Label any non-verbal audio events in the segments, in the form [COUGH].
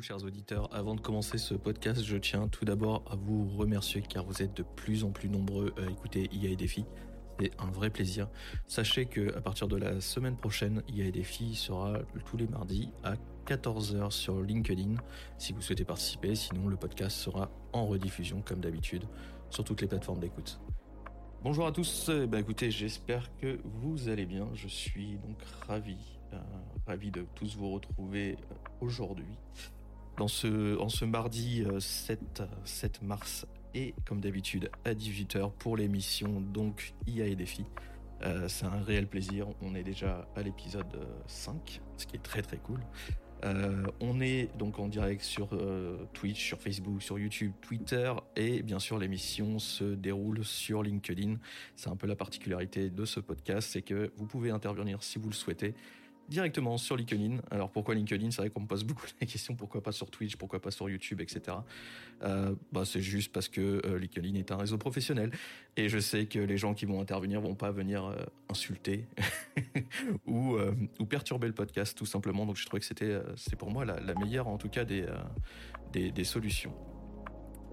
chers auditeurs. Avant de commencer ce podcast, je tiens tout d'abord à vous remercier car vous êtes de plus en plus nombreux à écouter IA et Défi. C'est un vrai plaisir. Sachez que à partir de la semaine prochaine, IA et Défi sera tous les mardis à 14h sur LinkedIn si vous souhaitez participer. Sinon, le podcast sera en rediffusion comme d'habitude sur toutes les plateformes d'écoute. Bonjour à tous. Eh ben, écoutez, j'espère que vous allez bien. Je suis donc ravi, euh, ravi de tous vous retrouver aujourd'hui. Dans ce, en ce mardi 7, euh, 7 mars et comme d'habitude à 18h pour l'émission donc IA et défi. c'est un réel plaisir. On est déjà à l'épisode 5, ce qui est très très cool. Euh, on est donc en direct sur euh, Twitch, sur Facebook, sur YouTube, Twitter et bien sûr l'émission se déroule sur LinkedIn. C'est un peu la particularité de ce podcast, c'est que vous pouvez intervenir si vous le souhaitez directement sur LinkedIn. Alors pourquoi LinkedIn? C'est vrai qu'on me pose beaucoup la question pourquoi pas sur Twitch, pourquoi pas sur YouTube, etc. Euh, bah c'est juste parce que euh, LinkedIn est un réseau professionnel et je sais que les gens qui vont intervenir vont pas venir euh, insulter [LAUGHS] ou, perturber le podcast tout simplement. Donc je trouvais que c'était c'est pour moi la, meilleure en tout cas des, des solutions.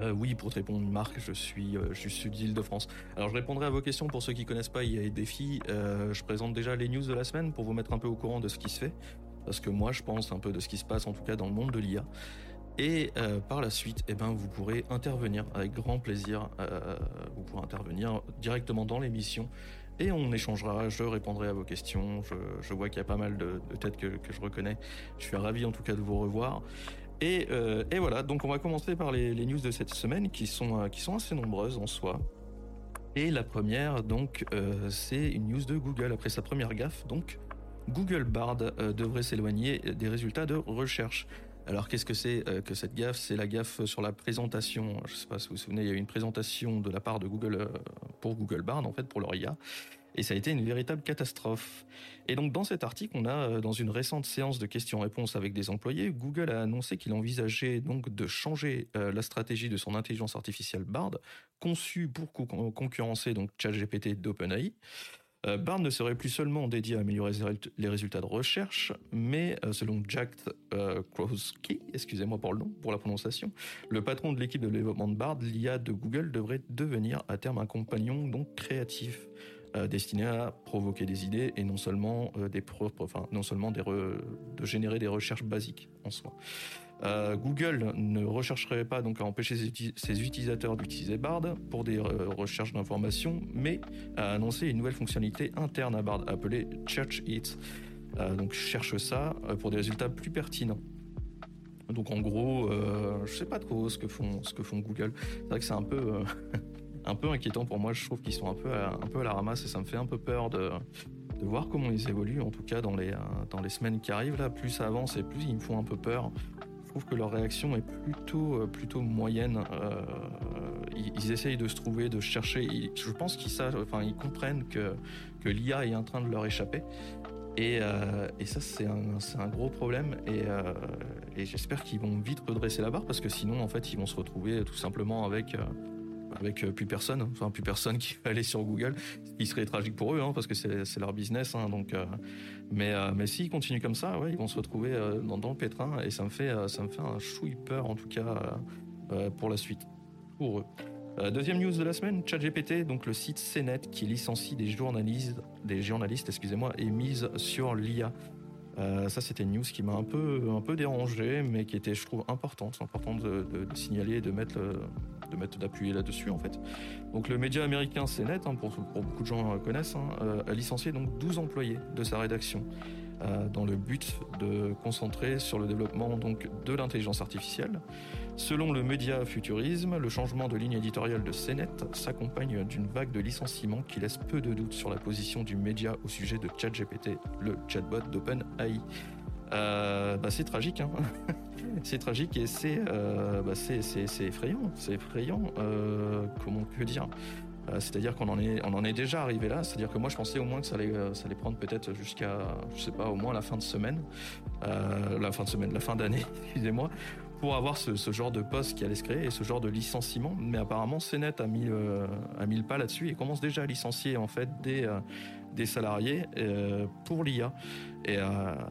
Euh, oui, pour te répondre, Marc, je suis, euh, je suis d'Île-de-France. Alors, je répondrai à vos questions pour ceux qui connaissent pas. Il y a des défis. Euh, je présente déjà les news de la semaine pour vous mettre un peu au courant de ce qui se fait, parce que moi, je pense un peu de ce qui se passe, en tout cas dans le monde de l'IA. Et euh, par la suite, eh ben, vous pourrez intervenir avec grand plaisir. Euh, vous pourrez intervenir directement dans l'émission et on échangera. Je répondrai à vos questions. Je, vois qu'il y a pas mal de, de têtes que, que, je reconnais. Je suis ravi en tout cas de vous revoir. Et, euh, et, voilà, donc on va commencer par les, news de cette semaine qui sont, euh, qui sont assez nombreuses en soi. Et la première, donc, euh, c'est une news de Google après sa première gaffe. Donc, Google Bard devrait s'éloigner des résultats de recherche. Alors, qu'est-ce que c'est que cette gaffe? C'est la gaffe sur la présentation. Je ne sais pas si vous vous souvenez, il y a eu une présentation de la part de Google pour Google Bard, en fait, pour leur IA et ça a été une véritable catastrophe. Et donc dans cet article, on a euh, dans une récente séance de questions-réponses avec des employés, Google a annoncé qu'il envisageait donc de changer euh, la stratégie de son intelligence artificielle Bard, conçue pour concurrencer donc ChatGPT d'OpenAI. Euh, Bard ne serait plus seulement dédié à améliorer les résultats de recherche, mais selon Jack euh, excusez-moi pour le nom, pour la prononciation, le patron de l'équipe de développement de Bard, l'IA de Google devrait devenir à terme un compagnon donc créatif destiné à provoquer des idées et non seulement euh, des enfin non seulement de générer des recherches basiques en soi. Euh, Google ne rechercherait pas donc à empêcher ses, utilisateurs d'utiliser Bard pour des euh, recherches d'informations, mais à annoncer une nouvelle fonctionnalité interne à Bard appelée Search It. Euh, donc cherche ça euh, pour des résultats plus pertinents. Donc en gros, euh, je sais pas trop ce que font ce que font Google. C'est vrai que c'est un peu [LAUGHS] un peu inquiétant pour moi. Je trouve qu'ils sont un peu, à, la ramasse et ça me fait un peu peur de, voir comment ils évoluent. En tout cas, dans les, dans les semaines qui arrivent, là, plus ça avance et plus ils me font un peu peur. Je trouve que leur réaction est plutôt, euh, moyenne. Euh, ils, essayent de se trouver, de chercher. je pense qu'ils comprennent que, l'IA est en train de leur échapper. Et, euh, ça, c'est un, gros problème. Et, euh, et j'espère qu'ils vont vite redresser la barre parce que sinon, en fait, ils vont se retrouver tout simplement avec euh, avec euh, plus personne, enfin plus personne qui va aller sur Google, ce qui serait tragique pour eux, hein, parce que c'est leur business. Hein, donc, euh, mais euh, mais s'ils continuent comme ça, ouais, ils vont se retrouver euh, dans, dans, le pétrin, et ça me fait ça me fait un chouille peur en tout cas euh, pour la suite pour eux. deuxième news de la semaine, ChatGPT, donc le site CNET qui licencie des journalistes, des journalistes, excusez-moi, est mise sur l'IA. Euh, ça, c'était une news qui m'a un peu, un peu dérangé, mais qui était, je trouve, importante. C'est important de, de, signaler et de mettre, de mettre d'appuyer là-dessus, en fait. Donc, le média américain CNET, hein, pour, pour beaucoup de gens connaissent, hein, euh, a licencié donc 12 employés de sa rédaction. Euh, dans le but de concentrer sur le développement donc de l'intelligence artificielle. Selon le média Futurisme, le changement de ligne éditoriale de CNET s'accompagne d'une vague de licenciements qui laisse peu de doutes sur la position du média au sujet de ChatGPT, le chatbot d'OpenAI. Euh, bah c'est tragique, hein [LAUGHS] c'est tragique et c'est euh, bah effrayant, c'est effrayant. Euh, comment que dire? euh, c'est-à-dire qu'on en est, déjà arrivé là. C'est-à-dire que moi, je pensais au moins que ça allait, euh, prendre peut-être jusqu'à, je sais pas, au moins la fin de semaine, euh, la fin de semaine, la fin d'année, [LAUGHS] excusez-moi, pour avoir ce, genre de poste qui allait se créer et ce genre de licenciement. Mais apparemment, CNET a mis, euh, a mis le pas là-dessus et commence déjà à licencier en fait des, des salariés pour l'IA. Et,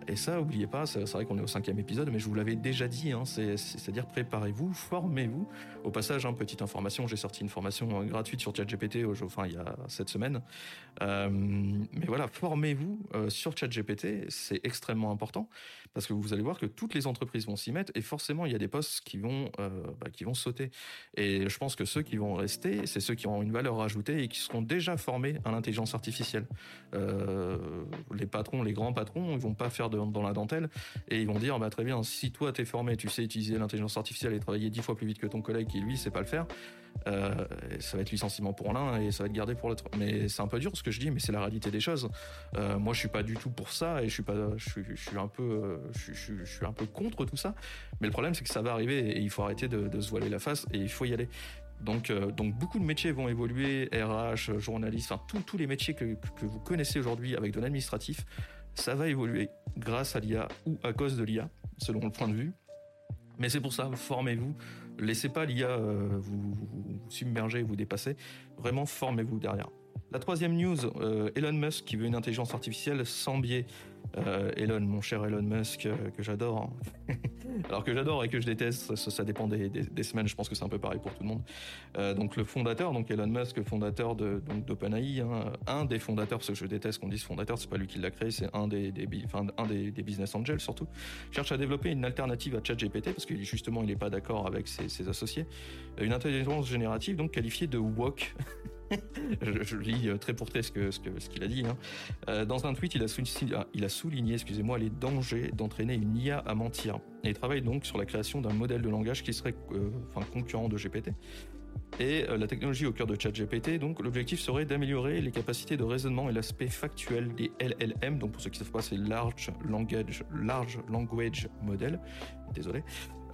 et, ça, oubliez pas, c'est vrai qu'on est au cinquième épisode, mais je vous l'avais déjà dit, hein, c'est-à-dire préparez-vous, formez-vous. Au passage, hein, petite information, j'ai sorti une formation gratuite sur ChatGPT, enfin il y a cette semaine. mais voilà, formez-vous sur ChatGPT, c'est extrêmement important parce que vous allez voir que toutes les entreprises vont s'y mettre et forcément il y a des postes qui vont bah, qui vont sauter. Et je pense que ceux qui vont rester, c'est ceux qui ont une valeur ajoutée et qui seront déjà formés à l'intelligence artificielle. Euh, les patrons, les grands patrons, ils vont pas faire dans la dentelle et ils vont dire bah très bien, si toi t'es formé, tu sais utiliser l'intelligence artificielle et travailler dix fois plus vite que ton collègue qui lui sait pas le faire, euh, ça va être licenciement pour l'un et ça va être gardé pour l'autre. Mais c'est un peu dur ce que je dis, mais c'est la réalité des choses. Euh, moi, je suis pas du tout pour ça et je suis je suis, un peu, je, suis un peu contre tout ça. Mais le problème, c'est que ça va arriver et il faut arrêter de, de se voiler la face et il faut y aller. Donc, euh, donc beaucoup de métiers vont évoluer, RH, journaliste, enfin tous les métiers que, que vous connaissez aujourd'hui avec de l'administratif, ça va évoluer grâce à l'IA ou à cause de l'IA, selon le point de vue. Mais c'est pour ça, formez-vous, laissez pas l'IA euh, vous, vous, submerger, vous dépasser, vraiment formez-vous derrière. La troisième news, euh, Elon Musk qui veut une intelligence artificielle sans biais. Euh, Elon, mon cher Elon Musk, euh, que j'adore. Hein. [LAUGHS] Alors que j'adore et que je déteste, ça, dépend des, semaines. Je pense que c'est un peu pareil pour tout le monde. donc le fondateur, donc Elon Musk, fondateur de d'OpenAI, hein, un des fondateurs, parce que je déteste qu'on dise fondateur, c'est pas lui qui l'a créé, c'est un des, des, business angels surtout, cherche à développer une alternative à ChatGPT parce que justement il n'est pas d'accord avec ses, associés. Une intelligence générative donc qualifiée de woke. [LAUGHS] [LAUGHS] je, lis euh, très pour très ce qu'il ce qu'il a dit. Hein. Euh, dans un tweet, il a, souligné, il a souligné excusez-moi, les dangers d'entraîner une IA à mentir. Il travaille donc sur la création d'un modèle de langage qui serait euh, concurrent de GPT. Et la technologie au cœur de ChatGPT, donc l'objectif serait d'améliorer les capacités de raisonnement et l'aspect factuel des LLM, donc pour ceux qui ne savent pas, c'est Large Language, Large Language Model, désolé,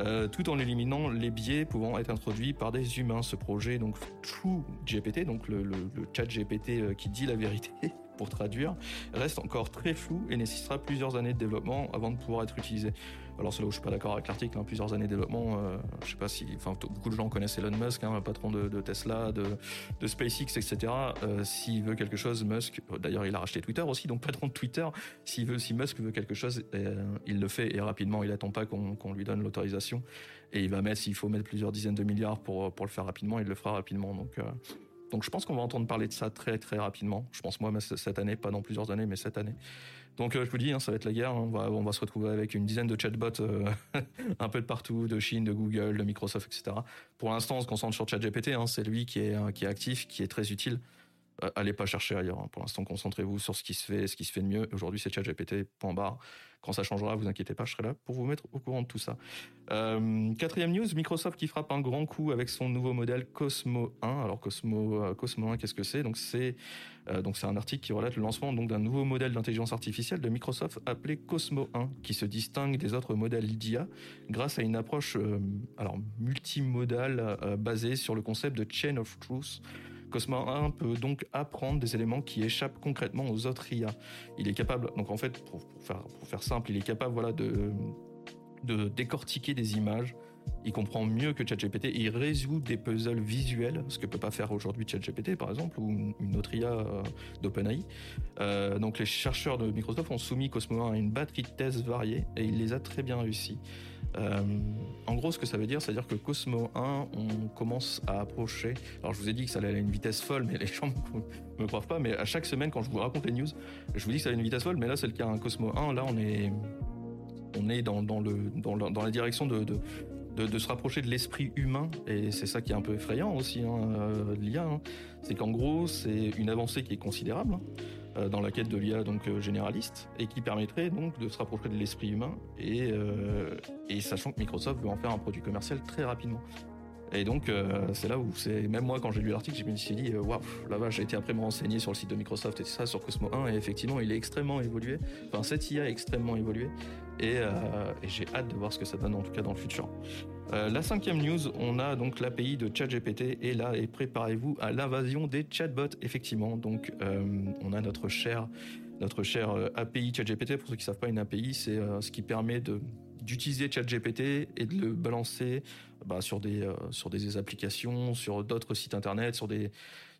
euh, tout en éliminant les biais pouvant être introduits par des humains. Ce projet, donc True GPT, donc le, le, euh, qui dit la vérité [LAUGHS] pour traduire, reste encore très flou et nécessitera plusieurs années de développement avant de pouvoir être utilisé. Alors c'est là où je suis pas d'accord avec l'article, hein, plusieurs années de développement, euh, je sais pas si, enfin beaucoup de gens connaissent Elon Musk, hein, patron de, Tesla, de, SpaceX, etc. Euh, s'il veut quelque chose, Musk, d'ailleurs il a racheté Twitter aussi, donc patron de Twitter, s'il veut, si Musk veut quelque chose, euh, il le fait et rapidement, il attend pas qu'on lui donne l'autorisation et il va mettre, s'il faut mettre plusieurs dizaines de milliards pour le faire rapidement, il le fera rapidement. Euh, donc je pense qu'on va entendre parler de ça très très rapidement. Je pense moi cette année, pas dans plusieurs années, mais cette année. Donc euh, je vous dis, hein, ça va être la guerre. Hein. On, va, se retrouver avec une dizaine de chatbots euh, [LAUGHS] un peu de partout, de Chine, de Google, de Microsoft, etc. Pour l'instant, on se concentre sur ChatGPT. Hein, c'est lui est, qui est actif, qui est très utile. Euh, allez pas chercher ailleurs. Hein. Pour l'instant, concentrez-vous sur ce qui se fait, ce qui se fait de mieux. Aujourd'hui, c'est ChatGPT. Point barre. Quand ça changera, vous inquiétez pas, je serai là pour vous mettre au courant de tout ça. Euh, quatrième news, Microsoft qui frappe un grand coup avec son nouveau modèle Cosmo 1. Alors Cosmo, euh, Cosmo 1, qu'est-ce que c'est? Donc c'est donc c'est un article qui relate le lancement donc d'un nouveau modèle d'intelligence artificielle de Microsoft appelé Cosmo 1, qui se distingue des autres modèles d'IA grâce à une approche alors multimodale basée sur le concept de chain of truth Cosmo 1 peut donc apprendre des éléments qui échappent concrètement aux autres IA. Il est capable, donc en fait, pour, faire, simple, il est capable voilà, de décortiquer des images. Il comprend mieux que ChatGPT il résout des puzzles visuels, ce que peut pas faire aujourd'hui ChatGPT par exemple ou une autre IA euh, d'OpenAI. Euh, donc les chercheurs de Microsoft ont soumis Cosmo 1 à une batterie de tests variés et il les a très bien réussi. Euh, en gros, ce que ça veut dire, c'est-à-dire que Cosmo 1, on commence à approcher. Alors, je vous ai dit que ça allait à une vitesse folle, mais les gens me, [LAUGHS] me croient pas. Mais à chaque semaine, quand je vous raconte les news, je vous dis que ça allait à une vitesse folle. Mais là, c'est le cas. Un Cosmo 1, là, on est, on est dans, le, dans, la, direction de de, de, se rapprocher de l'esprit humain, et c'est ça qui est un peu effrayant aussi, hein, euh, l'IA, hein. c'est qu'en gros, c'est une avancée qui est considérable. Euh, dans la quête de l'IA donc euh, généraliste et qui permettrait donc de se rapprocher de l'esprit humain et sachant que Microsoft veut en faire un produit commercial très rapidement. Et donc, euh, c'est là où c'est. Même moi, quand j'ai lu l'article, je me suis dit, waouh, là-bas, j'ai été après me renseigner sur le site de Microsoft et tout ça, sur Cosmo 1, et effectivement, il est extrêmement évolué. Enfin, cette IA est extrêmement évolué. Et, euh, et j'ai hâte de voir ce que ça donne, en tout cas, dans le futur. Euh, la cinquième news, on a donc l'API de ChatGPT, et là, et préparez-vous à l'invasion des chatbots, effectivement. Donc, on a notre cher, notre cher API ChatGPT. Pour ceux qui ne savent pas, une API, c'est ce qui permet de d'utiliser ChatGPT et de le balancer bah, sur des sur des applications, sur d'autres sites internet, sur des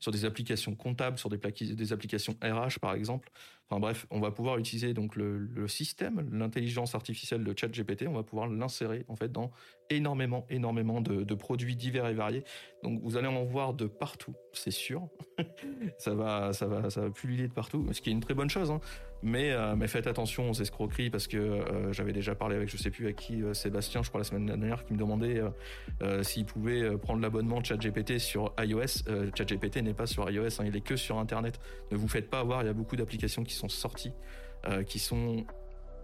sur des applications comptables, sur des, des applications RH par exemple. Enfin bref, on va pouvoir utiliser donc le, système, l'intelligence artificielle de ChatGPT, on va pouvoir l'insérer en fait dans énormément, énormément de, produits divers et variés. Donc vous allez en voir de partout, c'est sûr. [LAUGHS] ça va, ça va, ça va de partout, ce qui est une très bonne chose. Hein. Mais, euh, mais faites attention aux escroqueries parce que euh, j'avais déjà parlé avec je sais plus avec qui euh, Sébastien, je crois la semaine dernière, qui me demandait s'il pouvait prendre l'abonnement ChatGPT sur iOS. ChatGPT n'est pas sur iOS, hein, il est que sur Internet. Ne vous faites pas avoir, il y a beaucoup d'applications qui sont sorties, qui sont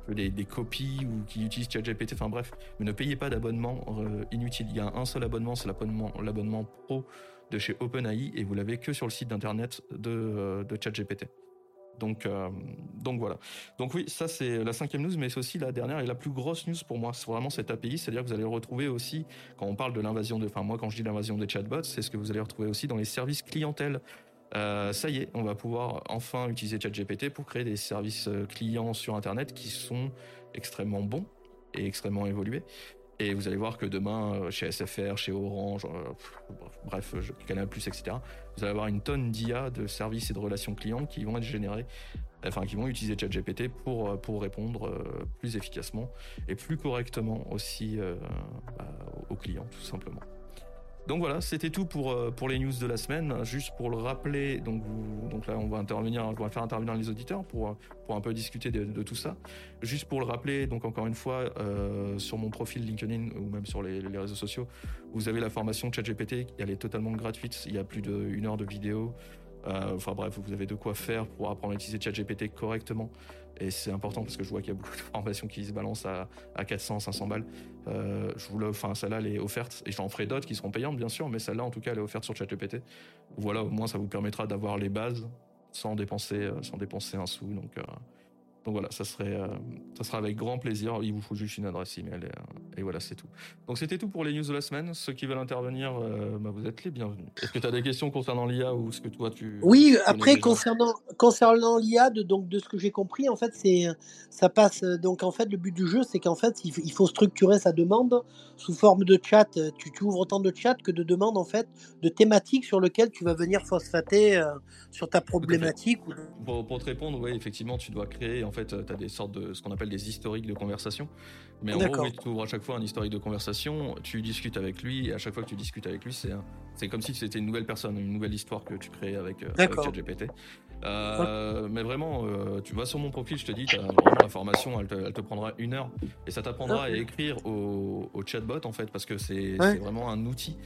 des, copies ou qui utilisent ChatGPT. Enfin bref, mais ne payez pas d'abonnement inutile. Il y a un seul abonnement, c'est l'abonnement pro de chez OpenAI et vous l'avez que sur le site d'internet de ChatGPT. Donc, euh, donc voilà. Donc oui, ça c'est la cinquième news, mais c'est aussi la dernière et la plus grosse news pour moi. C'est vraiment cette API, c'est-à-dire que vous allez retrouver aussi, quand on parle de l'invasion de, enfin moi quand je dis l'invasion des chatbots, c'est ce que vous allez retrouver aussi dans les services clientèle. Euh, ça y est, on va pouvoir enfin utiliser ChatGPT pour créer des services euh, clients sur Internet qui sont extrêmement bons et extrêmement évolués. Et vous allez voir que demain, euh, chez SFR, chez Orange, euh, bref, Canal+, etc., vous allez avoir une tonne d'IA, de services et de relations clients qui vont être générés, enfin qui vont utiliser ChatGPT pour euh, pour répondre plus efficacement et plus correctement aussi bah, aux clients, tout simplement. Donc voilà, c'était tout pour euh, pour les news de la semaine. Juste pour le rappeler, donc donc là on va intervenir, on va faire intervenir les auditeurs pour pour un peu discuter de, tout ça. Juste pour le rappeler, donc encore une fois euh, sur mon profil LinkedIn ou même sur les, les réseaux sociaux, vous avez la formation ChatGPT, elle est totalement gratuite. Il y a plus d'une heure de vidéo. Euh, enfin bref, vous avez de quoi faire pour apprendre à utiliser ChatGPT correctement. Et c'est important parce que je vois qu'il y a beaucoup de formations qui se balancent à, à 400, 500 balles. Euh, je vous enfin, celle-là, elle est offerte. Et j'en ferai d'autres qui seront payantes, bien sûr, mais celle-là, en tout cas, elle est offerte sur ChatGPT. Voilà, au moins, ça vous permettra d'avoir les bases sans dépenser, euh, sans dépenser un sou. Donc, donc voilà, ça serait, euh, ça sera avec grand plaisir. Il vous faut juste une adresse email et, euh, et voilà, c'est tout. Donc c'était tout pour les news de la semaine. Ceux qui veulent intervenir, euh, bah, vous êtes les bienvenus. Est-ce que tu as des questions concernant l'IA ou ce que toi tu Oui, après concernant concernant l'IA, de, donc de ce que j'ai compris, en fait, c'est ça passe. Donc en fait, le but du jeu, c'est qu'en fait, il, faut structurer sa demande sous forme de chat. Tu, tu, ouvres autant de chats que de demandes en fait, de thématiques sur lesquelles tu vas venir phosphater sur ta problématique. Pour, pour, te répondre, oui, effectivement, tu dois créer en fait, tu as des sortes de ce qu'on appelle des historiques de conversation. Mais en gros, tu ouvres à chaque fois un historique de conversation, tu discutes avec lui, et à chaque fois que tu discutes avec lui, c'est c'est comme si c'était une nouvelle personne, une nouvelle histoire que tu crées avec, euh, avec ChatGPT. Euh, mais vraiment, euh, tu vas sur mon profil, je te dis, as vraiment la formation, elle te, elle te, prendra une heure. Et ça t'apprendra à écrire au, au, chatbot en fait, parce que c'est vraiment un outil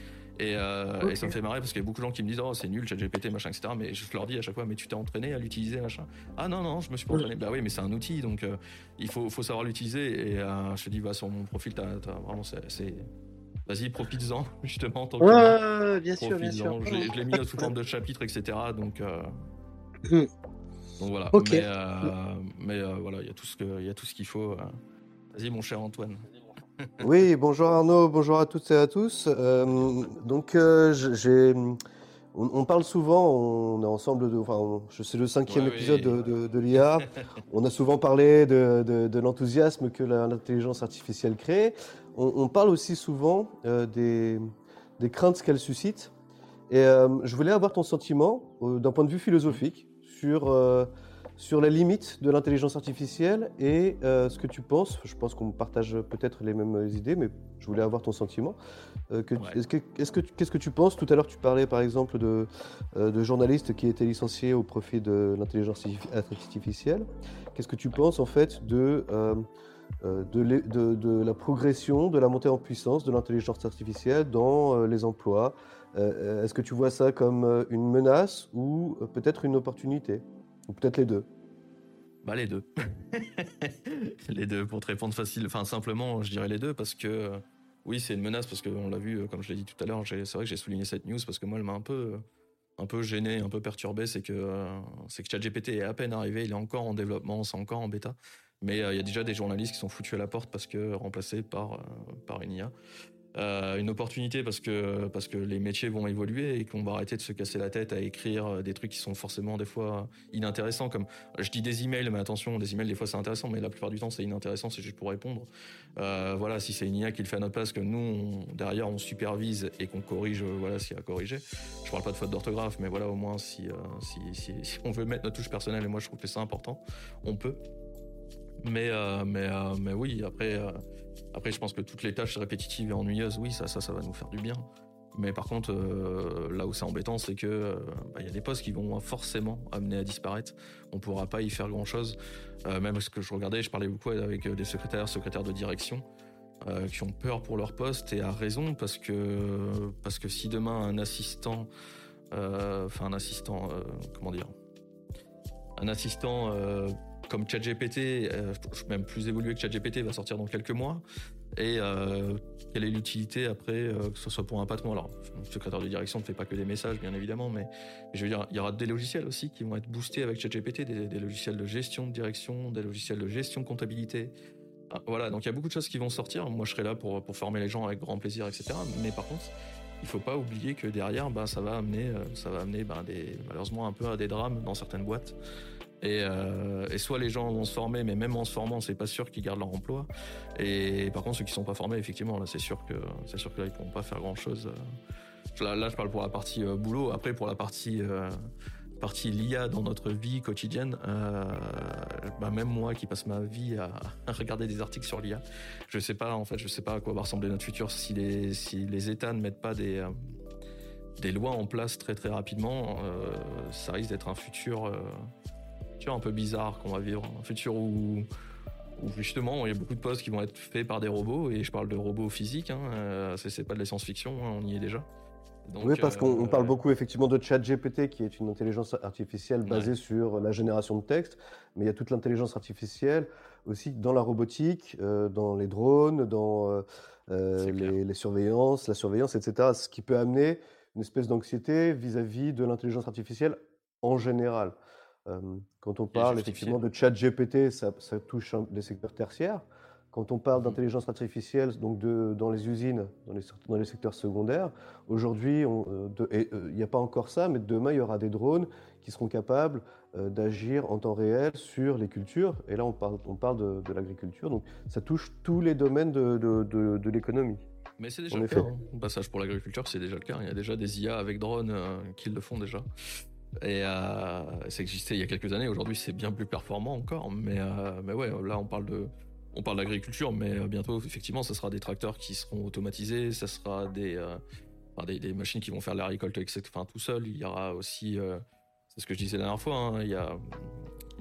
euh, et, ça me fait marrer parce qu'il y a beaucoup de gens qui me disent oh c'est nul ChatGPT machin etc. Mais je leur dis à chaque fois mais tu t'es entraîné à l'utiliser machin. Ah non non je me suis pas entraîné. Bah oui mais c'est un outil donc euh, il faut, faut savoir l'utiliser et euh, je te dis va sur mon profil t'as, vraiment c'est Vas-y, profites-en, [LAUGHS] justement. Tant ouais, bien sûr, bien sûr. Je, l'ai mis sous forme de chapitre, etc. Donc, hmm. donc voilà. Mais, mais voilà, il y a tout ce qu'il faut. Vas-y, mon cher Antoine. Oui, bonjour Arnaud, bonjour à toutes et à tous. Euh, donc, euh, j'ai, on, parle souvent, on est ensemble, de, enfin, je sais le cinquième épisode de, de, l'IA. On a souvent parlé de, l'enthousiasme que l'intelligence artificielle crée. On, parle aussi souvent euh, des, des, craintes qu'elle suscite. Et je voulais avoir ton sentiment, d'un point de vue philosophique, sur sur la limite de l'intelligence artificielle et euh, ce que tu penses. Je pense qu'on partage peut-être les mêmes idées, mais je voulais avoir ton sentiment. Euh, est-ce que, qu'est-ce que tu penses? Tout à l'heure, tu parlais par exemple de, euh, de journalistes qui étaient licenciés au profit de l'intelligence artificielle. Qu'est-ce que tu penses en fait de, de, de, la progression, de la montée en puissance de l'intelligence artificielle dans les emplois? Est-ce que tu vois ça comme une menace ou peut-être une opportunité? Ou peut-être les deux Bah les deux. [LAUGHS] les deux, pour te répondre facile, enfin simplement, je dirais les deux parce que oui, c'est une menace parce qu'on l'a vu, comme je l'ai dit tout à l'heure, c'est vrai que j'ai souligné cette news parce que moi, elle m'a un peu, un peu gêné, un peu perturbé. C'est que, c'est que ChatGPT est à peine arrivé, il est encore en développement, c'est encore en bêta. Mais euh, il y a déjà des journalistes qui sont foutus à la porte parce que remplacés par, euh, par une IA. Euh, une opportunité parce que parce que les métiers vont évoluer et qu'on va arrêter de se casser la tête à écrire euh, des trucs qui sont forcément des fois inintéressants comme je dis des emails mais attention des emails des fois c'est intéressant mais la plupart du temps c'est inintéressant c'est juste pour répondre. Euh, voilà si c'est une IA qui le fait à notre place que nous derrière on supervise et qu'on corrige voilà s'il y a à corriger. Je parle pas de faute d'orthographe mais voilà au moins si, si, si on veut mettre notre touche personnelle et moi je trouve que c'est important on peut. Mais mais mais oui après après, je pense que toutes les tâches répétitives et ennuyeuses, oui, ça, ça, ça va nous faire du bien. Mais par contre, euh, là où c'est embêtant, c'est que euh, bah, il y a des postes qui vont forcément amener à disparaître. On pourra pas y faire grand chose. Euh, même ce que je regardais, je parlais beaucoup avec des secrétaires, secrétaires de direction, qui ont peur pour leur poste et à raison parce que parce que si demain un assistant, enfin un assistant, comment dire, un assistant comme ChatGPT, euh, même plus évolué que ChatGPT, va sortir dans quelques mois. Et euh, quelle est l'utilité après, euh, que ce soit pour un patron? Alors, le secrétaire de direction ne fait pas que des messages, bien évidemment, mais, je veux dire, il y aura des logiciels aussi qui vont être boostés avec ChatGPT, des, logiciels de gestion de direction, des logiciels de gestion de comptabilité. Ah, voilà, donc il y a beaucoup de choses qui vont sortir. Moi, je serai là pour, former les gens avec grand plaisir, etc. Mais par contre, il faut pas oublier que derrière, bah, ça va amener, ça va amener bah, malheureusement un peu à des drames dans certaines boîtes. Euh, et, soit les gens vont se former, mais même en se formant, c'est pas sûr qu'ils gardent leur emploi. Et par contre, ceux qui sont pas formés, effectivement, c'est sûr que c'est sûr que là, ils pourront pas faire grand chose. Là, là, je parle pour la partie euh, boulot. Après, pour la partie euh, partie l'IA dans notre vie quotidienne, bah, même moi qui passe ma vie à, regarder des articles sur l'IA, je sais pas en fait, je sais pas à quoi va ressembler notre futur si les si les États ne mettent pas des des lois en place très très rapidement, ça risque d'être un futur futur un peu bizarre qu'on va vivre, un futur où, justement il y a beaucoup de postes qui vont être faits par des robots, et je parle de robots physiques, hein, euh, c'est pas de la science-fiction, hein, on y est déjà. oui, parce qu'on parle euh, beaucoup effectivement de ChatGPT, qui est une intelligence artificielle basée sur la génération de texte, mais il y a toute l'intelligence artificielle aussi dans la robotique, euh, dans les drones, dans les, les, surveillances, la surveillance, etc. Ce qui peut amener une espèce d'anxiété vis-à-vis de l'intelligence artificielle en général quand on parle effectivement de chat GPT, ça, touche des secteurs tertiaires. Quand on parle mmh d'intelligence artificielle, donc de, dans les usines, dans les, dans les secteurs secondaires, aujourd'hui, euh, euh, il n'y a pas encore ça, mais demain, il y aura des drones qui seront capables euh, d'agir en temps réel sur les cultures. Et là, on parle, on parle de, l'agriculture. Donc, ça touche tous les domaines de, de l'économie. Mais c'est déjà le cas. Hein. Passage pour l'agriculture, c'est déjà le cas. Il y a déjà des IA avec drones qui le font déjà. Et euh, ça existait il y a quelques années. Aujourd'hui, c'est bien plus performant encore. Mais, euh, mais ouais, là, on parle de, on parle d'agriculture, mais euh, bientôt, effectivement, ça sera des tracteurs qui seront automatisés, ça sera des, euh, des, machines qui vont faire la récolte, etc. Enfin, tout seul. Il y aura aussi, c'est ce que je disais la dernière fois, hein, il y a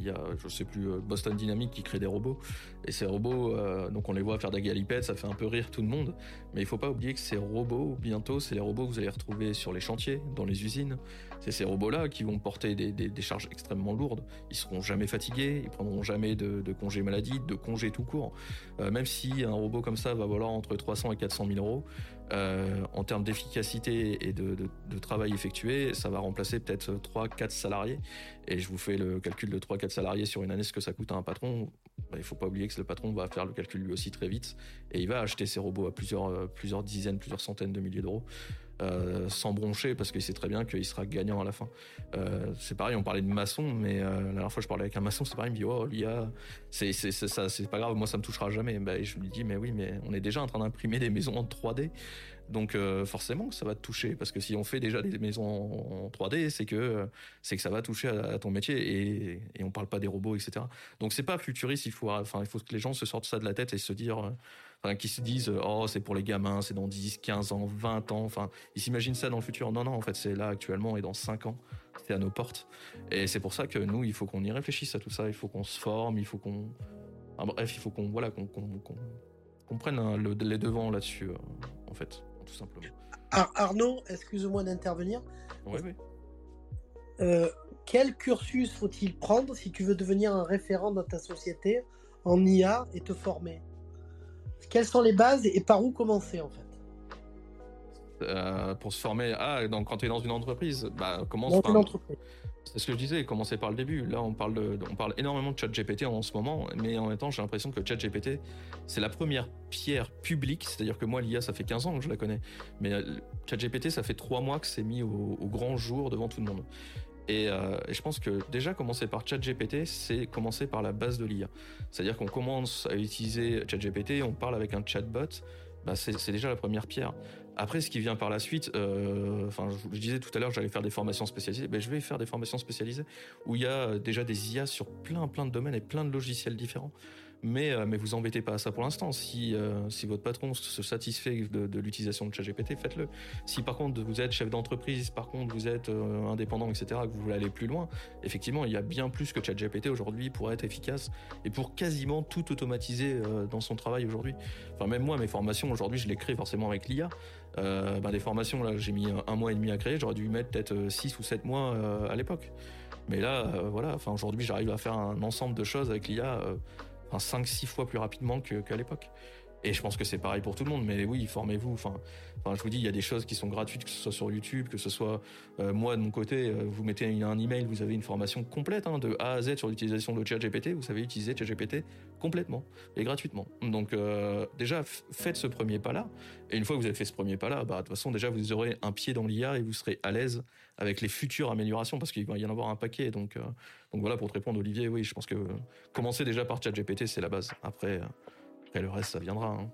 il y a, je sais plus, Boston Dynamics qui crée des robots. Et ces robots, donc on les voit faire des galipettes, ça fait un peu rire tout le monde. Mais il faut pas oublier que ces robots, bientôt, c'est les robots que vous allez retrouver sur les chantiers, dans les usines. C'est ces robots-là qui vont porter des, charges extrêmement lourdes. Ils seront jamais fatigués, ils prendront jamais de, congés maladie, de congés tout court. Euh, même si un robot comme ça va valoir entre 300 et 400 000 euros, euh, en termes d'efficacité et de, travail effectué, ça va remplacer peut-être 3-4 salariés. Et je vous fais le calcul de 3-4 salariés sur une année, ce que ça coûte à un patron. Bah, il faut pas oublier que le patron va faire le calcul lui aussi très vite et il va acheter ses robots à euh, plusieurs dizaines, plusieurs centaines de milliers d'euros. Euh, sans broncher parce qu'il sait très bien qu'il sera gagnant à la fin. Euh, c'est pareil, on parlait de maçon, mais euh, la dernière fois je parlais avec un maçon, c'est pareil, il me dit oh l'IA, c'est c'est ça, c'est pas grave, moi ça me touchera jamais. Bah, je lui dis mais oui, mais on est déjà en train d'imprimer des maisons en 3D, donc forcément ça va te toucher parce que si on fait déjà des maisons en 3D, c'est que c'est que ça va toucher à, ton métier et, et on parle pas des robots, etc. Donc c'est pas futuriste, il faut enfin il faut que les gens se sortent ça de la tête et se dire qui se disent oh c'est pour les gamins, c'est dans 10, 15 ans, 20 ans, enfin ils s'imaginent ça dans le futur. Non non, en fait c'est là actuellement et dans 5 ans, c'est à nos portes. Et c'est pour ça que nous il faut qu'on y réfléchisse à tout ça, il faut qu'on se forme, il faut qu'on bref, il faut qu'on voilà qu'on qu'on prenne le, les devants là-dessus euh, en fait, tout simplement. Arnaud, excuse-moi d'intervenir. Oui oui. Euh, quel cursus faut-il prendre si tu veux devenir un référent dans ta société en IA et te former? Quelles sont les bases et par où commencer en fait? Euh, Pour se former, ah, donc quand tu es dans une entreprise, bah, commence dans une entreprise. C'est ce que je disais, commencer par le début. Là, on parle, de, on parle énormément de ChatGPT en ce moment, mais en même temps, j'ai l'impression que ChatGPT, c'est la première pierre publique. C'est-à-dire que moi, l'IA, ça fait 15 ans que je la connais. Mais euh, ChatGPT, ça fait 3 mois que c'est mis au, grand jour devant tout le monde. Euh, et, je pense que déjà commencer par ChatGPT, c'est commencer par la base de l'IA. C'est-à-dire qu'on commence à utiliser ChatGPT, on parle avec un chatbot, bah c'est déjà la première pierre. Après, ce qui vient par la suite, euh, je, disais tout à l'heure, j'allais faire des formations spécialisées. Ben, je vais faire des formations spécialisées où il y a déjà des IA sur plein, plein de domaines et plein de logiciels différents. Mais, euh, vous embêtez pas à ça pour l'instant. Si, euh, votre patron se satisfait de, l'utilisation de ChatGPT, faites-le. Si par contre vous êtes chef d'entreprise, par contre vous êtes euh, indépendant, etc., que vous voulez aller plus loin, effectivement, il y a bien plus que ChatGPT aujourd'hui pour être efficace et pour quasiment tout automatiser dans son travail aujourd'hui. Enfin, même moi, mes formations aujourd'hui, je les crée forcément avec l'IA. Ben, des formations, là, j'ai mis un, mois et demi à créer, j'aurais dû mettre peut-être 6 ou 7 mois à l'époque. Mais là, voilà, enfin, aujourd'hui, j'arrive à faire un ensemble de choses avec l'IA 5-6 fois plus rapidement qu'à l'époque. Et je pense que c'est pareil pour tout le monde, mais oui, formez-vous. Enfin, je vous dis, il y a des choses qui sont gratuites, que ce soit sur YouTube, que ce soit euh, moi de mon côté, euh, vous mettez un email, vous avez une formation complète hein, de A à Z sur l'utilisation de ChatGPT. Vous savez utiliser ChatGPT complètement et gratuitement. Donc euh, déjà, faites ce premier pas-là. Et une fois que vous avez fait ce premier pas-là, bah, de toute façon, déjà, vous aurez un pied dans l'IA et vous serez à l'aise avec les futures améliorations, parce qu'il va y en avoir un paquet. Donc, donc voilà, pour te répondre, Olivier, oui, je pense que commencer déjà par ChatGPT, c'est la base. Après après, le reste, ça viendra. Hein.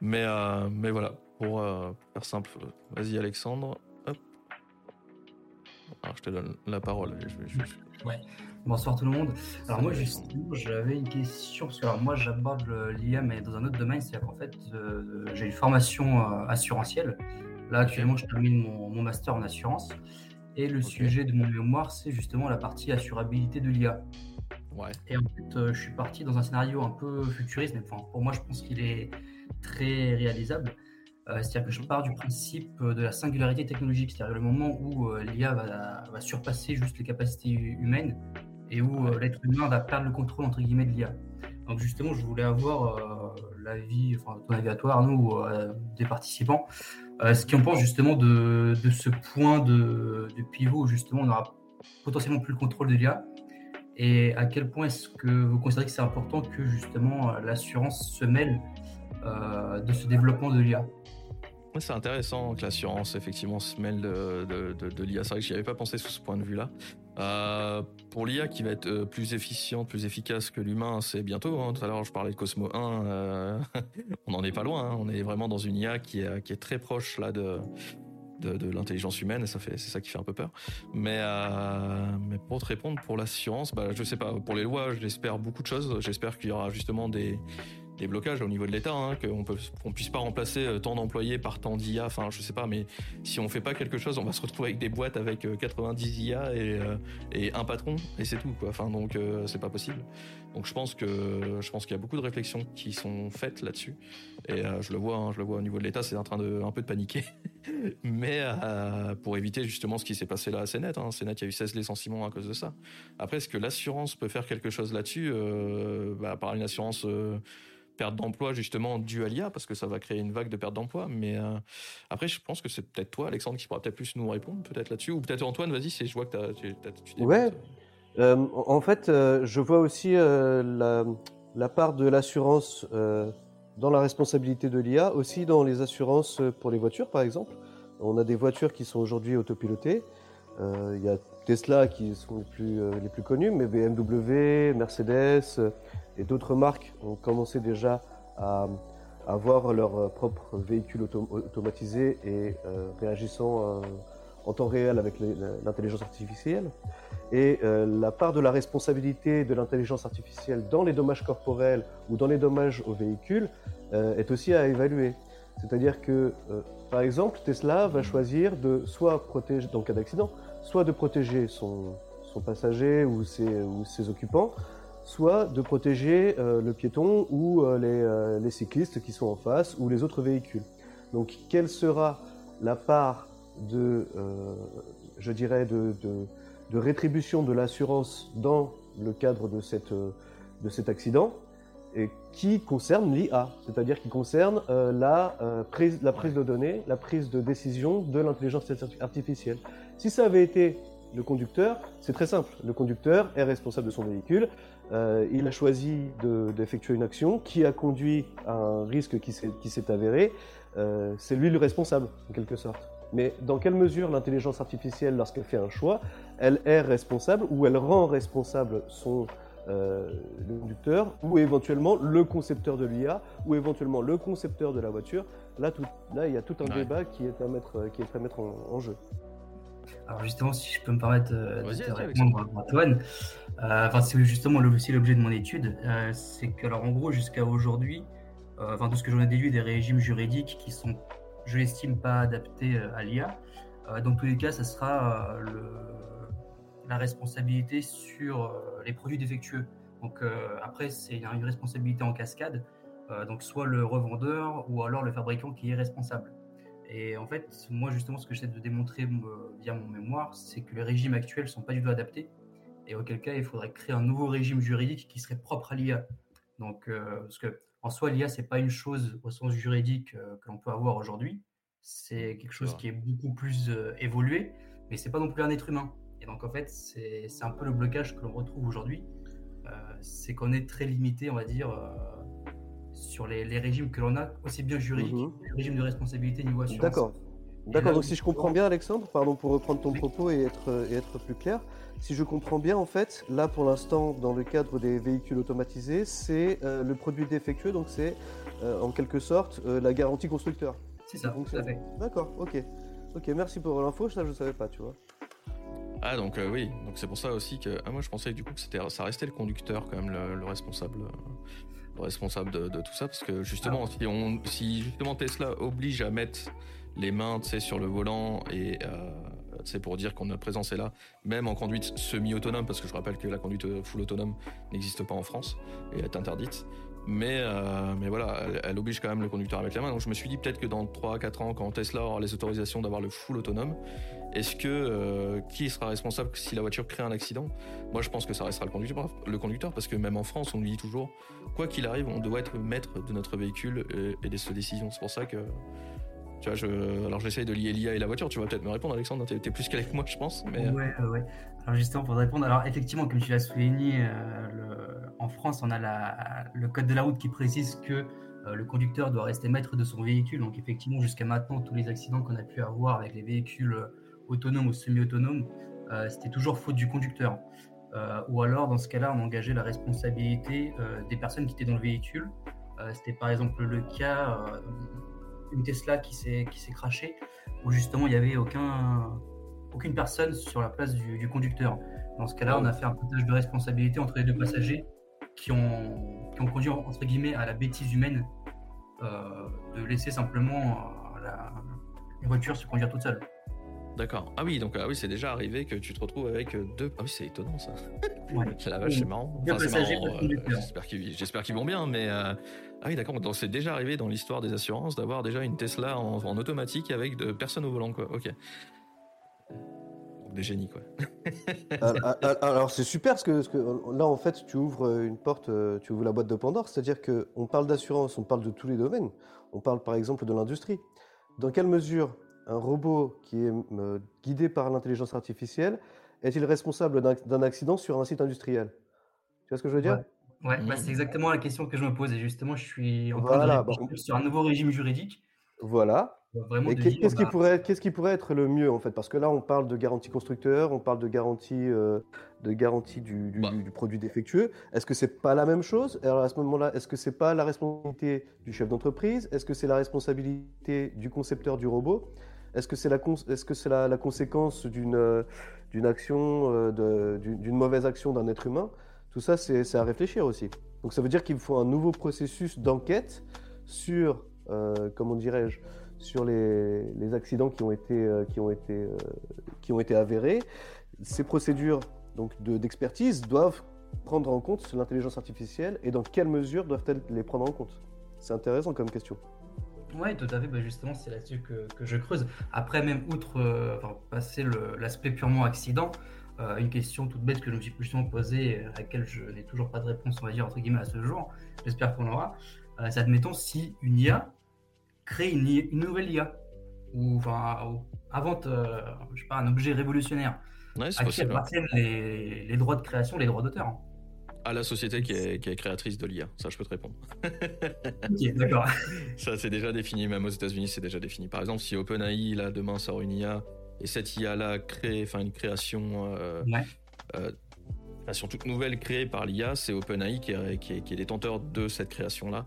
Mais, euh, mais voilà, pour euh, faire simple, vas-y Alexandre. Hop. Alors, je te donne la parole. Ouais. Bonsoir tout le monde. Alors moi justement j'avais une question parce que alors, moi j'aborde l'IA mais dans un autre domaine, c'est-à-dire qu'en fait euh, j'ai une formation assurantielle. Là actuellement je termine mon, master en assurance et le sujet de mon mémoire c'est justement la partie assurabilité de l'IA. Et en fait, euh, je suis parti dans un scénario un peu futuriste, mais pour moi, je pense qu'il est très réalisable. Euh, c'est-à-dire que je pars du principe de la singularité technologique, c'est-à-dire le moment où euh, l'IA va, surpasser juste les capacités humaines et où l'être humain va perdre le contrôle entre guillemets de l'IA. Donc justement, je voulais avoir l'avis, enfin ton avis à toi, Arnaud, ou des participants, ce qu'ils en pensent justement de, de ce point de, de, pivot où justement on n'aura potentiellement plus le contrôle de l'IA et à quel point est-ce que vous considérez que c'est important que justement euh, l'assurance se mêle euh, de ce développement de l'IA c'est intéressant que l'assurance effectivement se mêle de, l'IA. C'est vrai que j'y avais pas pensé sous ce point de vue-là. Euh, pour l'IA qui va être plus efficiente, plus efficace que l'humain, c'est bientôt. Hein. Tout à l'heure, je parlais de Cosmo 1. [LAUGHS] on n'en est pas loin. Hein. On est vraiment dans une IA qui est, qui est très proche là de, de, l'intelligence humaine et ça fait c'est ça qui fait un peu peur. Mais euh, mais pour te répondre pour l'assurance, bah je sais pas pour les lois, j'espère beaucoup de choses. J'espère qu'il y aura justement des des blocages au niveau de l'État, hein, qu'on qu'on puisse pas remplacer euh, tant d'employés par tant d'IA. Enfin, je sais pas, mais si on fait pas quelque chose, on va se retrouver avec des boîtes avec 90 euh, IA et, et un patron et c'est tout, quoi. Enfin, donc c'est pas possible. Donc je pense que je pense qu'il y a beaucoup de réflexions qui sont faites là-dessus. Et je le vois, hein, je le vois au niveau de l'État, c'est en train de un peu de paniquer. [LAUGHS] mais euh, pour éviter justement ce qui s'est passé là à CNET. Hein. CNET, il y a eu 16 licenciements à cause de ça. Après, est-ce que l'assurance peut faire quelque chose là-dessus euh, bah, Par une assurance euh, perte d'emploi justement due à l'IA, parce que ça va créer une vague de perte d'emploi. Mais euh, après, je pense que c'est peut-être toi, Alexandre, qui pourra peut-être plus nous répondre peut-être là-dessus. Ou peut-être Antoine, vas-y, je vois que tu, tu Ouais. En fait, je vois aussi la, la, part de l'assurance dans la responsabilité de l'IA, aussi dans les assurances pour les voitures, par exemple. On a des voitures qui sont aujourd'hui autopilotées. Euh, il y a Tesla qui sont les plus, euh, les plus connus, mais BMW, Mercedes euh, et d'autres marques ont commencé déjà à, avoir leur propre véhicule automatisé et réagissant en temps réel avec l'intelligence artificielle. Et la part de la responsabilité de l'intelligence artificielle dans les dommages corporels ou dans les dommages aux véhicules est aussi à évaluer. C'est-à-dire que, par exemple, Tesla va choisir de soit protéger, dans le cas d'accident, soit de protéger son, passager ou ses, occupants, soit de protéger euh, le piéton ou euh, euh, les, cyclistes qui sont en face ou les autres véhicules. Donc, quelle sera la part de, je dirais, de, rétribution de l'assurance dans le cadre de, de cet accident et qui concerne l'IA, c'est-à-dire qui concerne la, prise, la prise de données, la prise de décision de l'intelligence artificielle. Si ça avait été Le conducteur, c'est très simple. Le conducteur est responsable de son véhicule. Euh, il a choisi d'effectuer une action qui a conduit à un risque qui s'est avéré. Euh, c'est lui le responsable, en quelque sorte. Mais dans quelle mesure l'intelligence artificielle, lorsqu'elle fait un choix, elle est responsable ou elle rend responsable son euh, conducteur ou éventuellement le concepteur de l'IA ou éventuellement le concepteur de la voiture? Là, tout, là il y a tout un débat qui est à mettre, qui est à mettre en jeu. Alors justement, si je peux me permettre euh, de répondre à Antoine, euh, enfin, c'est justement aussi l'objet de mon étude, euh, c'est que alors en gros jusqu'à aujourd'hui, enfin tout ce que j'en ai déduit des régimes juridiques qui sont, je l'estime, pas adaptés à l'IA. dans tous les cas, ça sera le, la responsabilité sur les produits défectueux. Donc après, c'est une responsabilité en cascade. donc soit le revendeur ou alors le fabricant qui est responsable. Et en fait, moi, justement, ce que j'essaie de démontrer euh, via mon mémoire, c'est que les régimes actuels ne sont pas du tout adaptés. Et auquel cas, il faudrait créer un nouveau régime juridique qui serait propre à l'IA. Donc, euh, parce que en soi, l'IA, c'est pas une chose au sens juridique euh, que l'on peut avoir aujourd'hui. C'est quelque chose qui est beaucoup plus évolué, mais c'est pas non plus un être humain. Et donc, en fait, c'est un peu le blocage que l'on retrouve aujourd'hui. c'est qu'on est très limité, on va dire sur les, régimes que l'on a, aussi bien juridiques mhm. que le régime de responsabilité niveau assurance. D'accord. D'accord, donc si je comprends bien Alexandre, pardon pour reprendre ton propos et être, et être plus clair, si je comprends bien en fait, là pour l'instant dans le cadre des véhicules automatisés, c'est euh, le produit défectueux, donc c'est euh, en quelque sorte euh, la garantie constructeur. C'est ça, tout à fait. D'accord, ok. Ok, merci pour l'info, ça je ne savais pas, tu vois. Ah donc oui, donc c'est pour ça aussi que ah, moi je pensais du coup que c'était ça restait le conducteur quand même le responsable responsable de, tout ça parce que justement si on si justement Tesla oblige à mettre les mains sur le volant et c'est euh, pour dire qu'on notre présence est là même en conduite semi-autonome parce que je rappelle que la conduite full autonome n'existe pas en France et est interdite. Mais euh, mais voilà elle, oblige quand même le conducteur mettre les mains donc je me suis dit peut-être que dans 3 4 ans quand Tesla aura les autorisations d'avoir le full autonome est-ce que euh, qui sera responsable si la voiture crée un accident? Moi, je pense que ça restera le conducteur, parce que même en France, on lui dit toujours, quoi qu'il arrive, on doit être maître de notre véhicule et, de ses décisions. C'est pour ça que, je, alors j'essaye de lier l'IA et la voiture. Tu vas peut-être me répondre, Alexandre. T'es, es plus qu'avec moi, je pense. Mais... Euh. Ouais. Alors justement, pour répondre, alors effectivement, comme tu l'as souligné, euh, en France, on a le code de la route qui précise que le conducteur doit rester maître de son véhicule. Donc effectivement, jusqu'à maintenant, tous les accidents qu'on a pu avoir avec les véhicules autonome ou semi-autonome, euh, c'était toujours faute du conducteur. Euh, ou alors, dans ce cas-là, on engageait la responsabilité euh, des personnes qui étaient dans le véhicule. c'était par exemple le cas une Tesla qui s'est crachée, où justement il n'y avait aucun, aucune personne sur la place du, conducteur. Dans ce cas-là, on a fait un partage de responsabilité entre les deux passagers qui ont, qui ont conduit entre guillemets à la bêtise humaine de laisser simplement la, la voiture se conduire toute seule. D'accord. Ah oui, donc ah oui, c'est déjà arrivé que tu te retrouves avec euh, deux. Ah oui, c'est étonnant ça. Ouais. [LAUGHS] la vache, c'est marrant. Enfin, J'espère qu'ils vont bien, mais euh, ah oui, d'accord. Donc c'est déjà arrivé dans l'histoire des assurances d'avoir déjà une Tesla en, automatique avec de personnes au volant, quoi. Ok. Des génies, quoi. Ah, [LAUGHS] ah, ah, alors c'est super parce que, là en fait tu ouvres une porte, euh, tu ouvres la boîte de Pandore, c'est-à-dire que on parle d'assurance, on parle de tous les domaines, on parle par exemple de l'industrie. Dans quelle mesure un robot qui est euh, guidé par l'intelligence artificielle est-il responsable d'un accident sur un site industriel? Tu vois ce que je veux dire? Ouais, bah, c'est exactement la question que je me pose. Et justement, je suis en train de bah, sur un nouveau régime juridique. Voilà. Qu'est-ce qui, bah pourrait, qu'est-ce qui pourrait être le mieux en fait? Parce que là, on parle de garantie constructeur, on parle de garantie, euh, de garantie du, bah. du, produit défectueux. Est-ce que c'est pas la même chose? Alors à ce moment-là, est-ce que c'est pas la responsabilité du chef d'entreprise? Est-ce que c'est la responsabilité du concepteur du robot? Est-ce que c'est la, c'est la, conséquence d'une, euh, action, euh, d'une mauvaise action d'un être humain? Tout ça, c'est, à réfléchir aussi. Donc ça veut dire qu'il faut un nouveau processus d'enquête sur, comment dirais-je, sur les, accidents qui ont été, euh, qui ont été, euh, qui ont été avérés. Ces procédures donc d'expertise doivent prendre en compte l'intelligence artificielle et dans quelle mesure doivent-elles les prendre en compte? C'est intéressant comme question. Oui, tout à fait. Bah, justement, c'est là-dessus que, je creuse. Après, même outre euh, passer l'aspect purement accident, une question toute bête que je me suis justement posée, à laquelle je n'ai toujours pas de réponse, on va dire, entre guillemets, à ce jour, j'espère qu'on aura, c'est admettons si une IA créer une, nouvelle IA ou enfin, invente, euh, je sais pas, un objet révolutionnaire. Ouais, à qui appartiennent les, les, droits de création, les droits d'auteur. À la société qui est, qui est créatrice de l'IA, ça je peux te répondre. ok, d'accord. [LAUGHS] Ça c'est déjà défini, même aux États-Unis c'est déjà défini. Par exemple, si OpenAI là demain sort une IA et cette IA là crée, enfin une création euh, ouais. euh, création toute nouvelle créée par l'IA, c'est OpenAI qui est, qui, est, qui est, détenteur de cette création-là.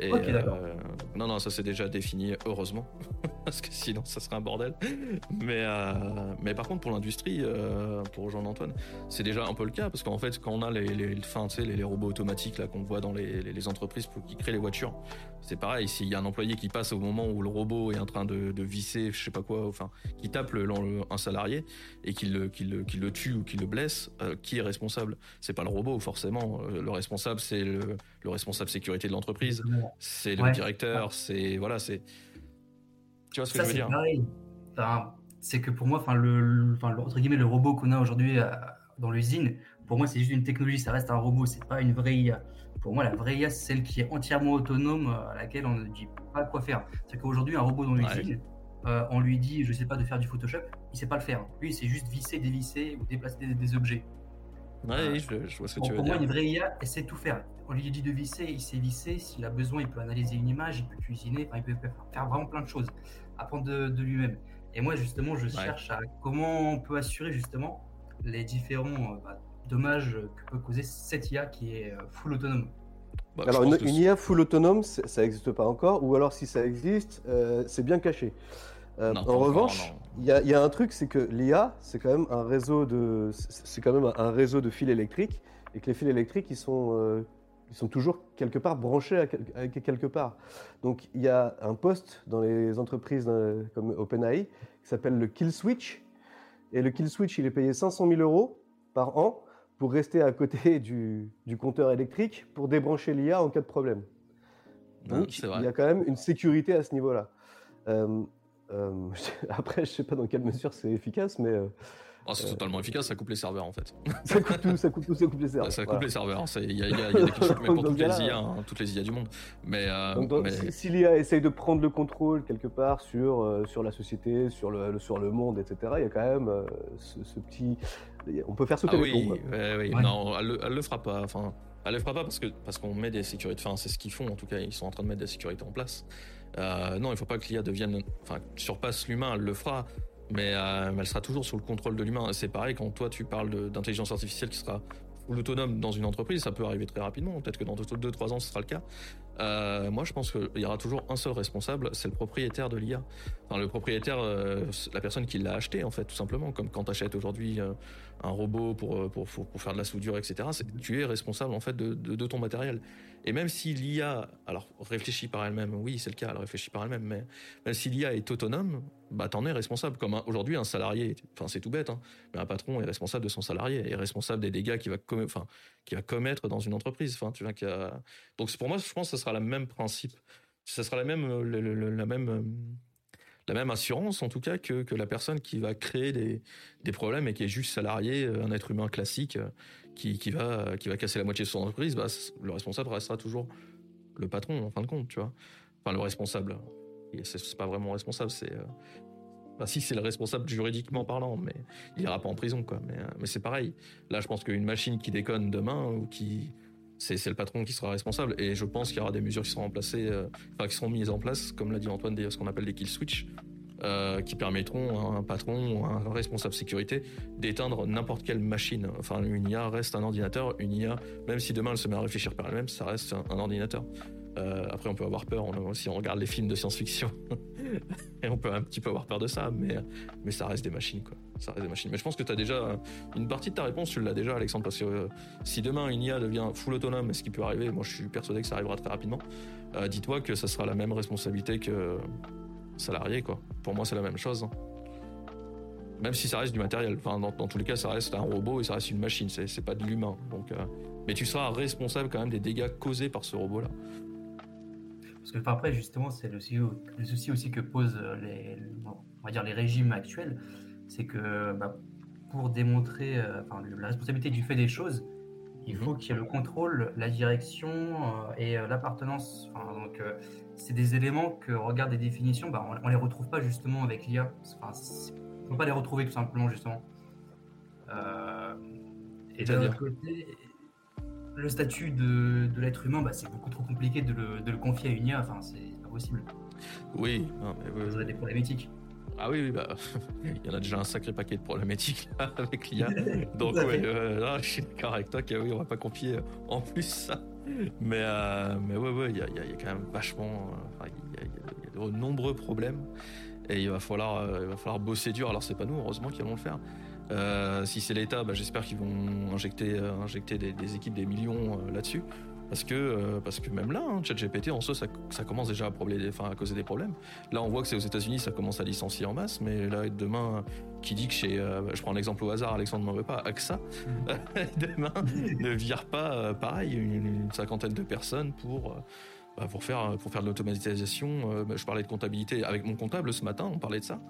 Et, okay, euh, non, non, ça c'est déjà défini, heureusement, [LAUGHS] parce que sinon ça serait un bordel. Mais, euh, mais par contre, pour l'industrie, euh, pour rejoindre Antoine, c'est déjà un peu le cas, parce qu'en fait, quand on a les, les, fin, les, les robots automatiques là qu'on voit dans les, les, entreprises pour, qui créent les voitures, c'est pareil, s'il y a un employé qui passe au moment où le robot est en train de, de visser, je sais pas quoi, enfin, qui tape le, le, un salarié et qu'il le, tue ou qu'il le blesse, qui est responsable responsable. C'est pas le robot forcément. Le responsable, c'est le, le, responsable sécurité de l'entreprise. C'est le ouais. directeur. C'est voilà, c'est. Tu vois ce que Ça, je veux dire? enfin, C'est que pour moi, enfin le, enfin le, entre guillemets, le robot qu'on a aujourd'hui dans l'usine, pour moi, c'est juste une technologie. Ça reste un robot. C'est pas une vraie IA. Pour moi, la vraie IA, c'est celle qui est entièrement autonome, à laquelle on ne dit pas quoi faire. C'est qu'aujourd'hui, un robot dans l'usine. Ouais. Euh, on lui dit, je sais pas, de faire du Photoshop, il sait pas le faire. Lui, c'est juste visser, dévisser ou déplacer des, des objets. Ouais, je, je, vois ce que pour, tu veux pour dire. moi, une vraie IA, elle sait tout faire. On lui dit de visser, il sait visser. S'il a besoin, il peut analyser une image, il peut cuisiner, enfin, il peut faire vraiment plein de choses, apprendre de, de lui-même. Et moi, justement, je ouais. cherche à comment on peut assurer justement les différents euh, bah, dommages que peut causer cette IA qui est euh, full autonome. Bah, alors, une, une, IA full autonome, ça n'existe pas encore, ou alors si ça existe, euh, c'est bien caché. Euh, non, en revanche, il y, y, a un truc, c'est que l'IA, c'est quand même un réseau de, c'est quand même un réseau de fils électriques, et que les fils électriques, ils sont, euh, ils sont toujours quelque part branchés à, à, quelque part. Donc, il y a un poste dans les entreprises euh, comme OpenAI qui s'appelle le kill switch, et le kill switch, il est payé 500 000 euros par an pour rester à côté [LAUGHS] du, du compteur électrique pour débrancher l'IA en cas de problème. Donc, il y a quand même une sécurité à ce niveau-là. Euh, euh, [LAUGHS] après, je sais pas dans quelle mesure c'est efficace, mais. Euh, oh, c'est euh... totalement efficace, ça coupe les serveurs en fait. [LAUGHS] ça coupe tout, ça coupe tout, ça coupe les serveurs. Ça, coupe voilà. les serveurs, il y, y, y, a des clichés [LAUGHS] pour toutes les, IA, hein, toutes les IA du monde. Mais, donc, donc, mais... Si, si l'IA essaye de prendre le contrôle quelque part sur, euh, sur la société, sur le, le, sur le monde, etc., il y a quand même euh, ce, ce, petit. On peut faire sauter ah, les oui, plombs. Ouais, oui. Ouais. Non, elle, elle, le fera pas. Enfin, elle le fera pas parce que parce qu'on met des sécurités. Enfin, c'est ce qu'ils font en tout cas. Ils sont en train de mettre des sécurités en place. Euh, non, il ne faut pas que l'IA devienne, enfin, surpasse l'humain, elle le fera, mais euh, elle sera toujours sous le contrôle de l'humain. C'est pareil quand toi tu parles d'intelligence artificielle qui sera full autonome dans une entreprise, ça peut arriver très rapidement. Peut-être que dans 2-3 ans, ce sera le cas. Euh, moi, je pense qu'il y aura toujours un seul responsable, c'est le propriétaire de l'IA. Enfin, le propriétaire, la personne qui l'a acheté, en fait, tout simplement. Comme quand tu achètes aujourd'hui un robot pour, pour, faire de la soudure, etc. Tu es responsable, en fait, de, de ton matériel. Et même si l'IA, alors réfléchit par elle-même, oui, c'est le cas, elle réfléchit par elle-même, mais même si l'IA est autonome, bah t'en es responsable. Comme aujourd'hui, un salarié, enfin c'est tout bête, hein, mais un patron est responsable de son salarié, est responsable des dégâts qu'il va, commettre dans une entreprise. Enfin, tu vois, a... Donc pour moi, je pense que ce sera le même principe, ce sera la même, la même la même assurance en tout cas que, que la personne qui va créer des, des, problèmes et qui est juste salarié, un être humain classique qui, va, qui va casser la moitié de son entreprise, bah, le responsable restera toujours le patron en fin de compte, tu vois. Enfin, le responsable. C'est pas vraiment responsable, c'est. Euh... Bah, si, c'est le responsable juridiquement parlant, mais il ira pas en prison, quoi. Mais, euh, c'est pareil. Là, je pense qu'une machine qui déconne demain ou qui. C'est le patron qui sera responsable. Et je pense qu'il y aura des mesures qui seront euh, mises en place, comme l'a dit Antoine, ce qu'on appelle des kill switch. Euh, qui permettront à un patron ou à un responsable sécurité d'éteindre n'importe quelle machine. Enfin, une IA reste un ordinateur. Une IA, même si demain elle se met à réfléchir par elle-même, ça reste un, ordinateur. Euh, après, on peut avoir peur si on regarde les films de science-fiction. [LAUGHS] et on peut un petit peu avoir peur de ça, mais, mais ça reste des machines, quoi. Ça reste des machines. Mais je pense que tu as déjà une partie de ta réponse, tu l'as déjà, Alexandre, parce que euh, si demain une IA devient full autonome, ce qui peut arriver, moi je suis persuadé que ça arrivera très rapidement, dis-toi que ça sera la même responsabilité que salarié, quoi. Pour moi, c'est la même chose. Même si ça reste du matériel. Enfin, dans, dans, tous les cas, ça reste un robot et ça reste une machine. C'est pas de l'humain. Donc, euh... mais tu seras responsable quand même des dégâts causés par ce robot-là. Parce que après, justement, c'est le, le, souci aussi que posent les, on va dire les régimes actuels, c'est que bah, pour démontrer euh, enfin, la responsabilité du fait des choses, il faut qu'il y ait le contrôle, la direction euh, et euh, l'appartenance. Enfin, donc, euh, c'est des éléments que, regarde des définitions, bah, on, on les retrouve pas justement avec l'IA. Enfin, on peut pas les retrouver tout simplement, justement. et d'un autre côté, le statut de, de l'être humain, bah, c'est beaucoup trop compliqué de le, de le, confier à une IA. Enfin, c'est pas possible. Oui, non, mais des problématiques. Ah oui, bah, [LAUGHS] il y en a déjà un sacré paquet de problématiques là, [LAUGHS] avec l'IA. [LAUGHS] Donc, ouais, euh, là, je suis d'accord avec toi qu'on oui, va pas confier en plus ça. Mais, euh, mais ouais, ouais, il y a, y a, quand même vachement. Il y, y, a de nombreux problèmes. Et il va falloir, euh, il va falloir bosser dur. Alors, c'est pas nous, heureusement, qui allons le faire. Euh, si c'est l'État, bah, j'espère qu'ils vont injecter, euh, injecter des, des, équipes, des millions euh, là-dessus. Parce que, euh, parce que même là, hein, ChatGPT, en soi, ça, ça, commence déjà à, problème, enfin, à causer des problèmes. Là, on voit que c'est aux États-Unis, ça commence à licencier en masse, mais là, demain, qui dit que chez, euh, je prends un exemple au hasard, Alexandre ne m'en veut pas, AXA, [LAUGHS] demain, ne vire pas, euh, pareil, une, une, cinquantaine de personnes pour bah, pour faire pour faire de l'automatisation. Euh, je parlais de comptabilité avec mon comptable ce matin, on parlait de ça.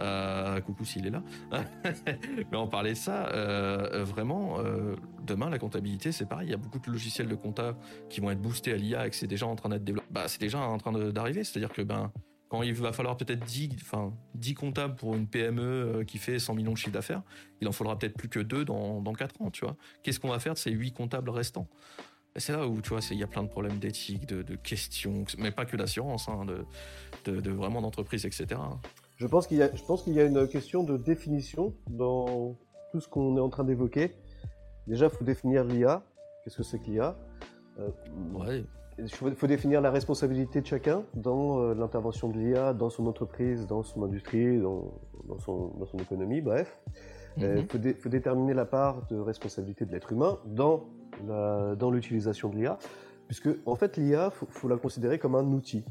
Euh, coucou s'il est là. [LAUGHS] Mais on parlait de ça. Euh, vraiment, euh, demain la comptabilité c'est pareil. Il y a beaucoup de logiciels de compta qui vont être boostés à l'IA et que c'est déjà en train d'être développé. Bah, c'est déjà en train d'arriver. C'est-à-dire que ben quand il va falloir peut-être 10, enfin, 10 comptables pour une PME qui fait 100 millions de chiffre d'affaires, il en faudra peut-être plus que 2 dans, dans 4 ans, tu vois. Qu'est-ce qu'on va faire de ces 8 comptables restants? C'est là où tu vois, il y a plein de problèmes d'éthique, de, questions, mais pas que d'assurance, hein, de, vraiment d'entreprise, etc. Je pense qu'il y a, je pense qu'il y a une question de définition dans tout ce qu'on est en train d'évoquer. Déjà, il faut définir l'IA. Qu'est-ce que c'est que l'IA euh, Ouais. Il faut, faut, définir la responsabilité de chacun dans euh, l'intervention de l'IA, dans son entreprise, dans son industrie, dans, dans, son, dans son économie, bref. Il mm -hmm. faut, dé, faut déterminer la part de responsabilité de l'être humain dans la, dans l'utilisation de l'IA, puisque en fait l'IA, faut, faut la considérer comme un outil,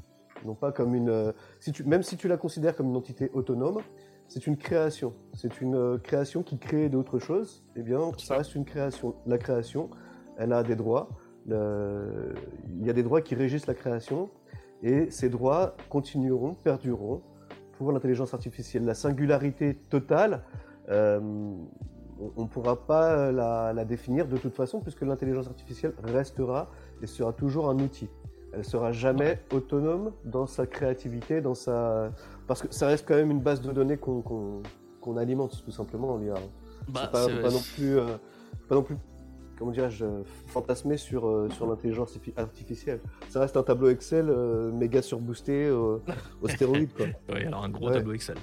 non pas comme une. Si tu, même si tu la considères comme une entité autonome, c'est une création. C'est une euh, création qui crée d'autres choses. Eh bien, ça reste une création. La création, elle a des droits. Le, il y a des droits qui régissent la création, et ces droits continueront, perdureront pour l'intelligence artificielle. La singularité totale. Euh, on ne pourra pas la, la, définir de toute façon puisque l'intelligence artificielle restera et sera toujours un outil. Elle sera jamais autonome dans sa créativité, dans sa parce que ça reste quand même une base de données qu'on qu qu alimente tout simplement en l'IA. Bah, pas, pas, non plus, euh, pas non plus, comment dirais-je, fantasmer sur euh, sur l'intelligence artificielle. Ça reste un tableau Excel euh, méga surboosté euh, au stéroïde quoi. [LAUGHS] oui, alors un gros ouais. tableau Excel.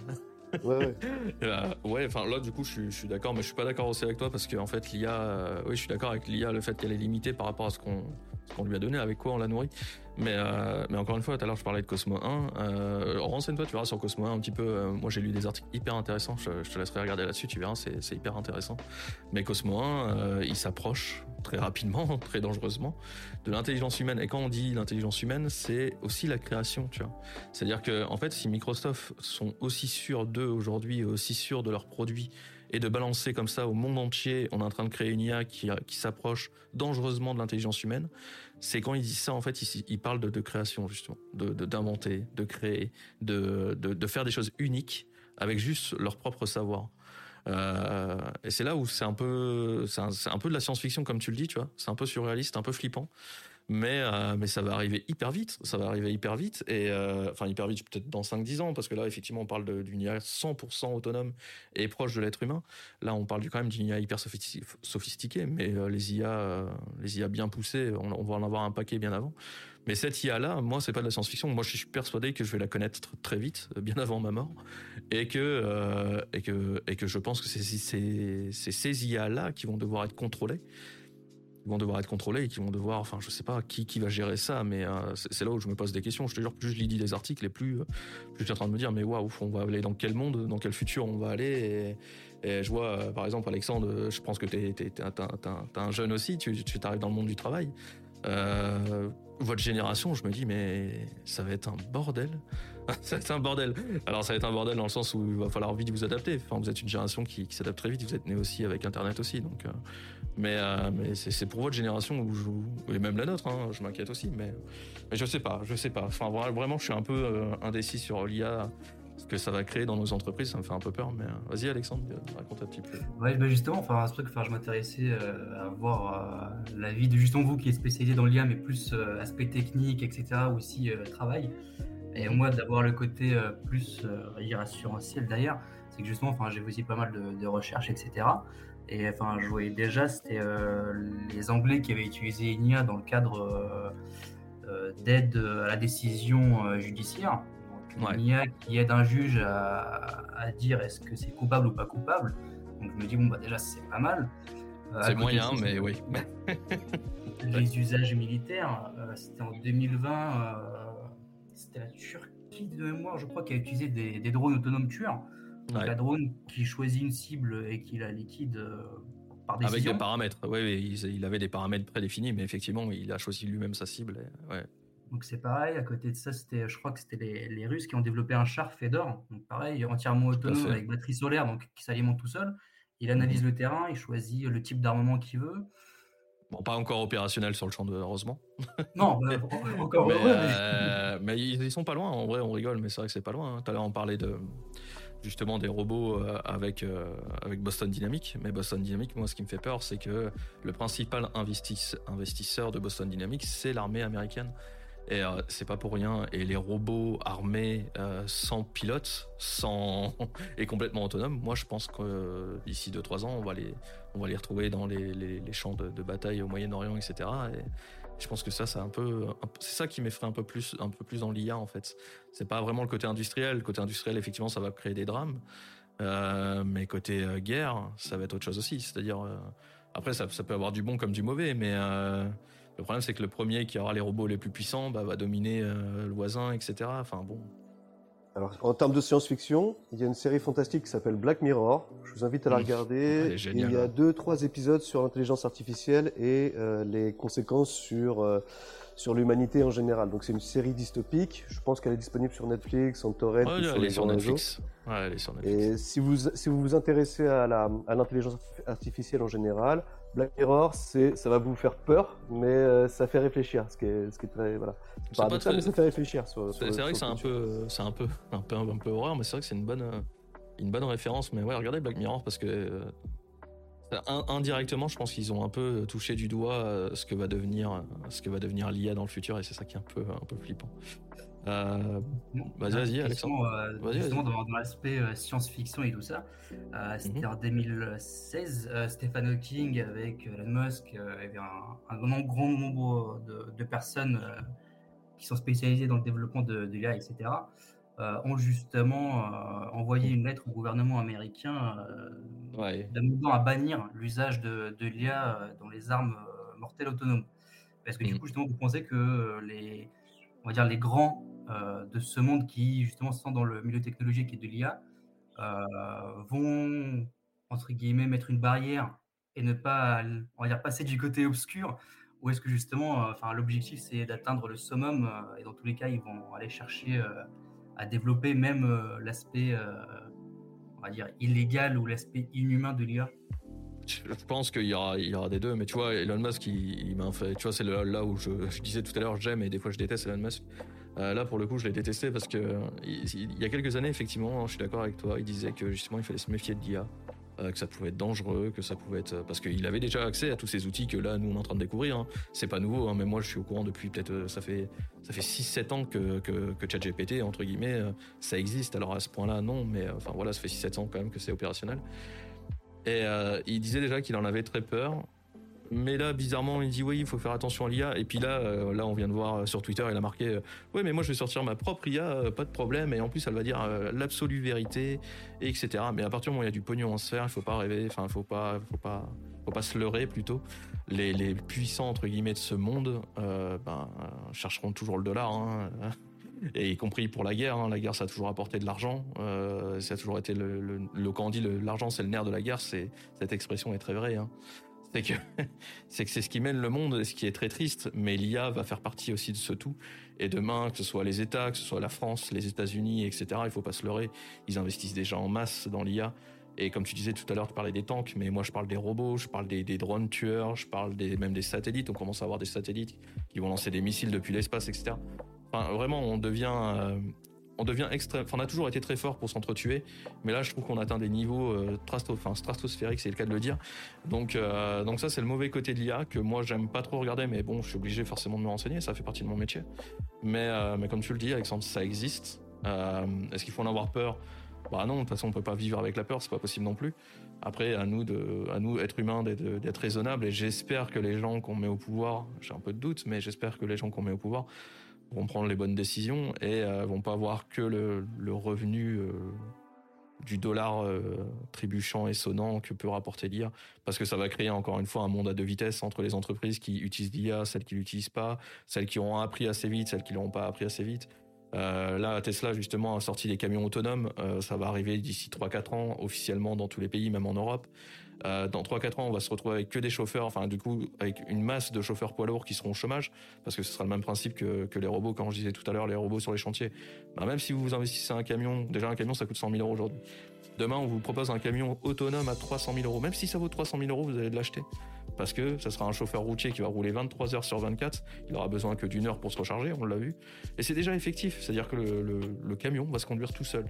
Ouais, ouais. [LAUGHS] euh, ouais, enfin là, du coup, je suis, je suis d'accord, mais je suis pas d'accord aussi avec toi parce qu'en en fait, l'IA, euh, oui, je suis d'accord avec l'IA, le fait qu'elle est limitée par rapport à ce qu'on qu'on lui a donné, avec quoi on l'a nourri. Mais, euh, mais encore une fois, tout à l'heure, je parlais de Cosmo 1. Euh, Renseigne-toi, tu verras sur Cosmo 1 un petit peu. Euh, moi, j'ai lu des articles hyper intéressants. Je, je te laisserai regarder là-dessus, tu verras, c'est hyper intéressant. Mais Cosmo 1, euh, il s'approche très rapidement, [LAUGHS] très dangereusement, de l'intelligence humaine. Et quand on dit l'intelligence humaine, c'est aussi la création, tu vois. C'est-à-dire que, en fait, si Microsoft sont aussi sûrs d'eux aujourd'hui, aussi sûrs de leurs produits, et de balancer comme ça au monde entier, on est en train de créer une IA qui, qui s'approche dangereusement de l'intelligence humaine, c'est quand ils disent ça, en fait, ils, ils parlent de, de, création, justement, d'inventer, de, de, créer, de, de, faire des choses uniques avec juste leur propre savoir. Euh, et c'est là où c'est un peu, c'est un, peu de la science-fiction comme tu le dis, tu vois. C'est un peu surréaliste, un peu flippant mais euh, mais ça va arriver hyper vite. Ça va arriver hyper vite. Et euh, enfin hyper vite peut-être dans 5 10 ans parce que là effectivement on parle d'une IA 100% autonome et proche de l'être humain. Là on parle quand même d'une IA hyper sophistiquée mais euh, les IA les IA bien poussées on, va en avoir un paquet bien avant. Mais cette IA là moi c'est pas de la science-fiction. Moi je suis persuadé que je vais la connaître très vite bien avant ma mort. Et que et que et que je pense que c'est ces IA là qui vont devoir être contrôlées vont devoir être contrôlés et qui vont devoir, enfin, je sais pas qui, qui va gérer ça, mais euh, c'est là où je me pose des questions. Je te jure, plus je lis des articles et plus, plus je suis en train de me dire, mais waouh, on va aller dans quel monde, dans quel futur on va aller. Et, et je vois, euh, par exemple, Alexandre, je pense que tu es, un jeune aussi, tu, tu arrives dans le monde du travail. Votre génération, je me dis, mais ça va être un bordel. [LAUGHS] ça va être un bordel. Alors, ça va être un bordel dans le sens où il va falloir vite vous adapter. Enfin, vous êtes une génération qui, s'adapte très vite. Vous êtes né aussi avec Internet aussi. Donc, euh, mais, euh, mais c'est pour votre génération où je, et même la nôtre, hein, je m'inquiète aussi. Mais, mais je sais pas, je sais pas. Enfin, vraiment, je suis un peu euh, indécis sur l'IA ce que ça va créer dans nos entreprises, ça me fait un peu peur. Mais euh, vas-y, Alexandre, raconte un petit peu. Ouais, bah justement, enfin, c'est enfin, je m'intéressais euh, à voir euh, la vie de justement vous qui est spécialisé dans l'IA, mais plus euh, aspect technique, etc., aussi euh, travail. Et moi, d'avoir le côté euh, plus euh, assurantiel d'ailleurs, c'est que justement, enfin, j'ai aussi pas mal de, de recherches, etc. Et enfin, je voyais déjà, c'était les Anglais qui avaient utilisé une IA dans le cadre d'aide à la décision judiciaire. Une IA qui aide un juge à, à dire est-ce que c'est coupable ou pas coupable. Donc je me dis, bon, bah déjà, c'est pas mal. c'est moyen, mais oui. [LAUGHS] [LAUGHS] les usages militaires, c'était en 2020, c'était la Turquie de mémoire, je crois, qui a utilisé des, des drones autonomes tueurs. Donc, un drone qui choisit une cible et qui la liquide euh, par décision. Avec des paramètres. Oui, il, avait des paramètres prédéfinis, mais effectivement, il a choisi lui-même sa cible. ouais. Donc c'est pareil. À côté de ça, c'était, je crois que c'était les, les, Russes qui ont développé un char Fedor. Donc pareil, entièrement autonome avec batterie solaire, donc qui s'alimente tout seul. Il analyse mhm. le terrain, il choisit le type d'armement qu'il veut. Bon, pas encore opérationnel sur le champ de heureusement. [LAUGHS] Non, bah, [LAUGHS] encore. mais, euh, mais ils, sont pas loin. En vrai, on rigole, mais c'est vrai que c'est pas loin. Hein. Tout à l'heure, on parlait de justement des robots euh, avec, euh, avec Boston Dynamics. Mais Boston Dynamics, moi, ce qui me fait peur, c'est que le principal investisseur de Boston Dynamics, c'est l'armée américaine. Et euh, c'est pas pour rien. Et les robots armés sans pilote, sans [LAUGHS] et complètement autonomes, moi je pense que d'ici 2-3 ans, on va les, on va les retrouver dans les, les, champs de, bataille au Moyen-Orient, etc. Et, je pense que ça, c'est un peu, c'est ça qui m'effraie un peu plus, un peu plus dans l'IA en fait. C'est pas vraiment le côté industriel. Le côté industriel, effectivement, ça va créer des drames. Euh, mais côté euh, guerre, ça va être autre chose aussi. C'est-à-dire, euh, après, ça, ça, peut avoir du bon comme du mauvais, mais euh, le problème, c'est que le premier qui aura les robots les plus puissants bah, va dominer le voisin, etc. Enfin bon, alors, en termes de science-fiction, il y a une série fantastique qui s'appelle Black Mirror. Je vous invite à la mmh. regarder. il y a hein. deux, trois épisodes sur l'intelligence artificielle et euh, les conséquences sur euh, sur l'humanité en général. Donc, c'est une série dystopique. Je pense qu'elle est disponible sur Netflix, en torrent, ouais, sur, les sur Netflix. Ouais, elle est sur Netflix. Et si vous si vous vous intéressez à la à l'intelligence artificielle en général, Black Mirror, c'est, ça va vous faire peur, mais euh, ça fait réfléchir, ce qui est, ce qui est très, voilà. Pas très... mais ça fait réfléchir. c'est, vrai que c'est un peu, c'est un peu, un peu, un peu horreur, mais c'est vrai que c'est une bonne, euh, une bonne référence. Mais ouais, regardez Black Mirror parce que euh, indirectement, je pense qu'ils ont un peu touché du doigt ce que va devenir, ce que va devenir l'IA dans le futur, et c'est ça qui est un peu, un peu flippant. Euh, vas-y, vas-y, Alexandre. Euh, justement, dans, l'aspect euh, science-fiction et tout ça, euh, c'était mhm. en 2016, Stephen Hawking avec Elon Musk, avait un, un, grand nombre de, de personnes qui sont spécialisées dans le développement de, de l'IA, etc., ont justement envoyé une lettre au gouvernement américain ouais. demandant à bannir l'usage de, de l'IA dans les armes mortelles autonomes. Parce que du mhm. coup, justement, vous pensez que les, on va dire, les grands euh, de ce monde qui justement sont dans le milieu technologique et de l'IA euh, vont entre guillemets mettre une barrière et ne pas on va dire passer du côté obscur ou est-ce que justement euh, enfin l'objectif c'est d'atteindre le summum et dans tous les cas ils vont aller chercher à développer même l'aspect on va dire illégal ou l'aspect inhumain de l'IA je pense qu'il y aura, il y aura des deux, mais tu vois, Elon Musk, il, m'a fait, tu vois, c'est là où je, disais tout à l'heure, j'aime et des fois je déteste Elon Musk. Euh, là, pour le coup, je l'ai détesté parce que il, y a quelques années, effectivement, je suis d'accord avec toi, il disait que justement, il fallait se méfier de l'IA. Euh, que ça pouvait être dangereux, que ça pouvait être parce qu'il avait déjà accès à tous ces outils que là nous on est en train de découvrir. Hein. C'est pas nouveau, hein, mais moi je suis au courant depuis peut-être euh, ça fait ça fait 6-7 ans que, que, que ChatGPT entre guillemets ça existe. Alors à ce point-là non, mais enfin voilà ça fait 6-7 ans quand même que c'est opérationnel. Et il disait déjà qu'il en avait très peur mais là, bizarrement, il dit oui, il faut faire attention à l'IA. Et puis là, euh, là, on vient de voir euh, sur Twitter, il a marqué euh, oui, mais moi, je vais sortir ma propre IA, pas de problème. Et en plus, elle va dire l'absolue vérité, etc. Mais à partir du moment où il y a du pognon en sphère, il faut pas rêver. Enfin, faut pas, faut pas, faut pas se leurrer plutôt. Les, puissants entre guillemets de ce monde, ben, chercheront toujours le dollar. Hein, [LAUGHS] et y compris pour la guerre. Hein. La guerre, ça a toujours apporté de l'argent. ça a toujours été le, le, le quand on dit l'argent, c'est le nerf de la guerre. Cette expression est très vraie. Hein [LAUGHS] c'est que c'est ce qui mène le monde, ce qui est très triste. Mais l'IA va faire partie aussi de ce tout. Et demain, que ce soit les États, que ce soit la France, les États-Unis, etc. Il faut pas se leurrer. Ils investissent déjà en masse dans l'IA. Et comme tu disais tout à l'heure, tu parlais des tanks, mais moi je parle des robots, je parle des, drones tueurs, je parle même des satellites. On commence à avoir des satellites qui vont lancer des missiles depuis l'espace, etc. Enfin, vraiment, on devient euh, on devient extrême. Enfin, on a toujours été très fort pour s'entretuer, mais là, je trouve qu'on atteint des niveaux euh, stratosphériques, c'est le cas de le dire. Donc, euh, donc ça, c'est le mauvais côté de l'IA que moi, j'aime pas trop regarder, mais bon, je suis obligé forcément de me renseigner, ça fait partie de mon métier. Mais, euh, mais comme tu le dis, Alexandre, ça existe. Est-ce qu'il faut en avoir peur? Bah non, de toute façon, on peut pas vivre avec la peur, c'est pas possible non plus. Après, à nous, de, à nous, être humains, d'être raisonnables. Et j'espère que les gens qu'on met au pouvoir, j'ai un peu de doute, mais j'espère que les gens qu'on met au pouvoir vont prendre les bonnes décisions et euh, vont pas voir que le, revenu euh, du dollar euh, trébuchant et sonnant que peut rapporter l'IA, parce que ça va créer encore une fois un monde à deux vitesses entre les entreprises qui utilisent l'IA, celles qui l'utilisent pas, celles qui ont appris assez vite, celles qui l'ont pas appris assez vite. Euh, là, Tesla, justement, a sorti des camions autonomes. Euh, ça va arriver d'ici 3-4 ans, officiellement dans tous les pays, même en Europe. Euh, dans 3-4 ans, on va se retrouver avec que des chauffeurs, enfin, du coup, avec une masse de chauffeurs poids lourds qui seront au chômage, parce que ce sera le même principe que, les robots, quand je disais tout à l'heure, les robots sur les chantiers. Bah, même si vous investissez un camion, déjà un camion, ça coûte 100 000 euros aujourd'hui. Demain, on vous propose un camion autonome à 300 000 euros. Même si ça vaut 300 000 euros, vous allez l'acheter. Parce que ça sera un chauffeur routier qui va rouler 23 heures sur 24. Il aura besoin que d'une heure pour se recharger, on l'a vu. Et c'est déjà effectif. C'est-à-dire que le, camion va se conduire tout seul.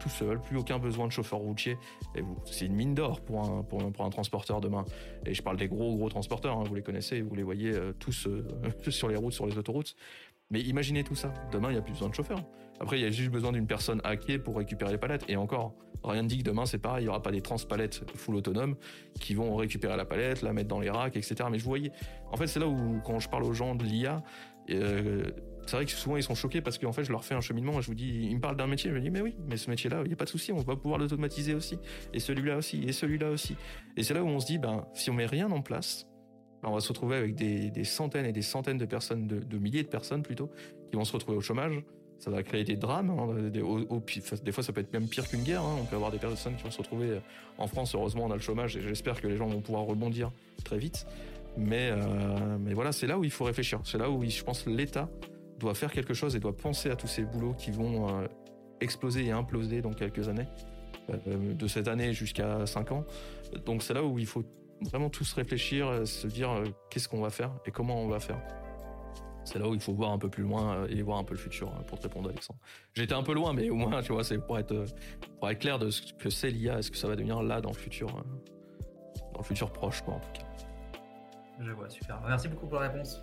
Tout seul, plus aucun besoin de chauffeur routier. Et c'est une mine d'or pour un, transporteur demain. Et je parle des gros, gros transporteurs. Hein. vous les connaissez, vous les voyez euh, tous euh, [LAUGHS] sur les routes, sur les autoroutes. Mais imaginez tout ça. Demain, il n'y a plus besoin de chauffeur. Après, il y a juste besoin d'une personne hackée pour récupérer les palettes. Et encore, rien ne dit que demain, c'est pareil, il n'y aura pas des transpalettes full autonomes qui vont récupérer la palette, la mettre dans les racks, etc. Mais je voyais, en fait, c'est là où, quand je parle aux gens de l'IA, euh, c'est vrai que souvent ils sont choqués parce qu'en fait je leur fais un cheminement et je vous dis, ils me parlent d'un métier, je me dis mais oui, mais ce métier-là, il n'y a pas de souci, on va pouvoir l'automatiser aussi, et celui-là aussi, et celui-là aussi. Et c'est là où on se dit, ben si on met rien en place, ben, on va se retrouver avec des, centaines et des centaines de personnes, de milliers de personnes plutôt, qui vont se retrouver au chômage, ça va créer des drames. Hein, des, fois, ça peut être même pire qu'une guerre. Hein. On peut avoir des personnes qui vont se retrouver euh, en France. Heureusement, on a le chômage et j'espère que les gens vont pouvoir rebondir très vite. Mais, euh, mais voilà, c'est là où il faut réfléchir. C'est là où je pense l'État doit faire quelque chose et doit penser à tous ces boulots qui vont euh, exploser et imploser dans quelques années, de cette année jusqu'à 5 ans. Donc c'est là où il faut vraiment tous réfléchir, se dire qu'est-ce qu'on va faire et comment on va faire. C'est là où il faut voir un peu plus loin euh, et voir un peu le futur pour te répondre, Alexandre. J'étais un peu loin, mais au moins, tu vois, c'est pour être, pour être clair de ce que c'est l'IA, est-ce que ça va devenir là dans le futur, euh, dans le futur proche, quoi, en tout cas. Je vois, super. Merci beaucoup pour la réponse.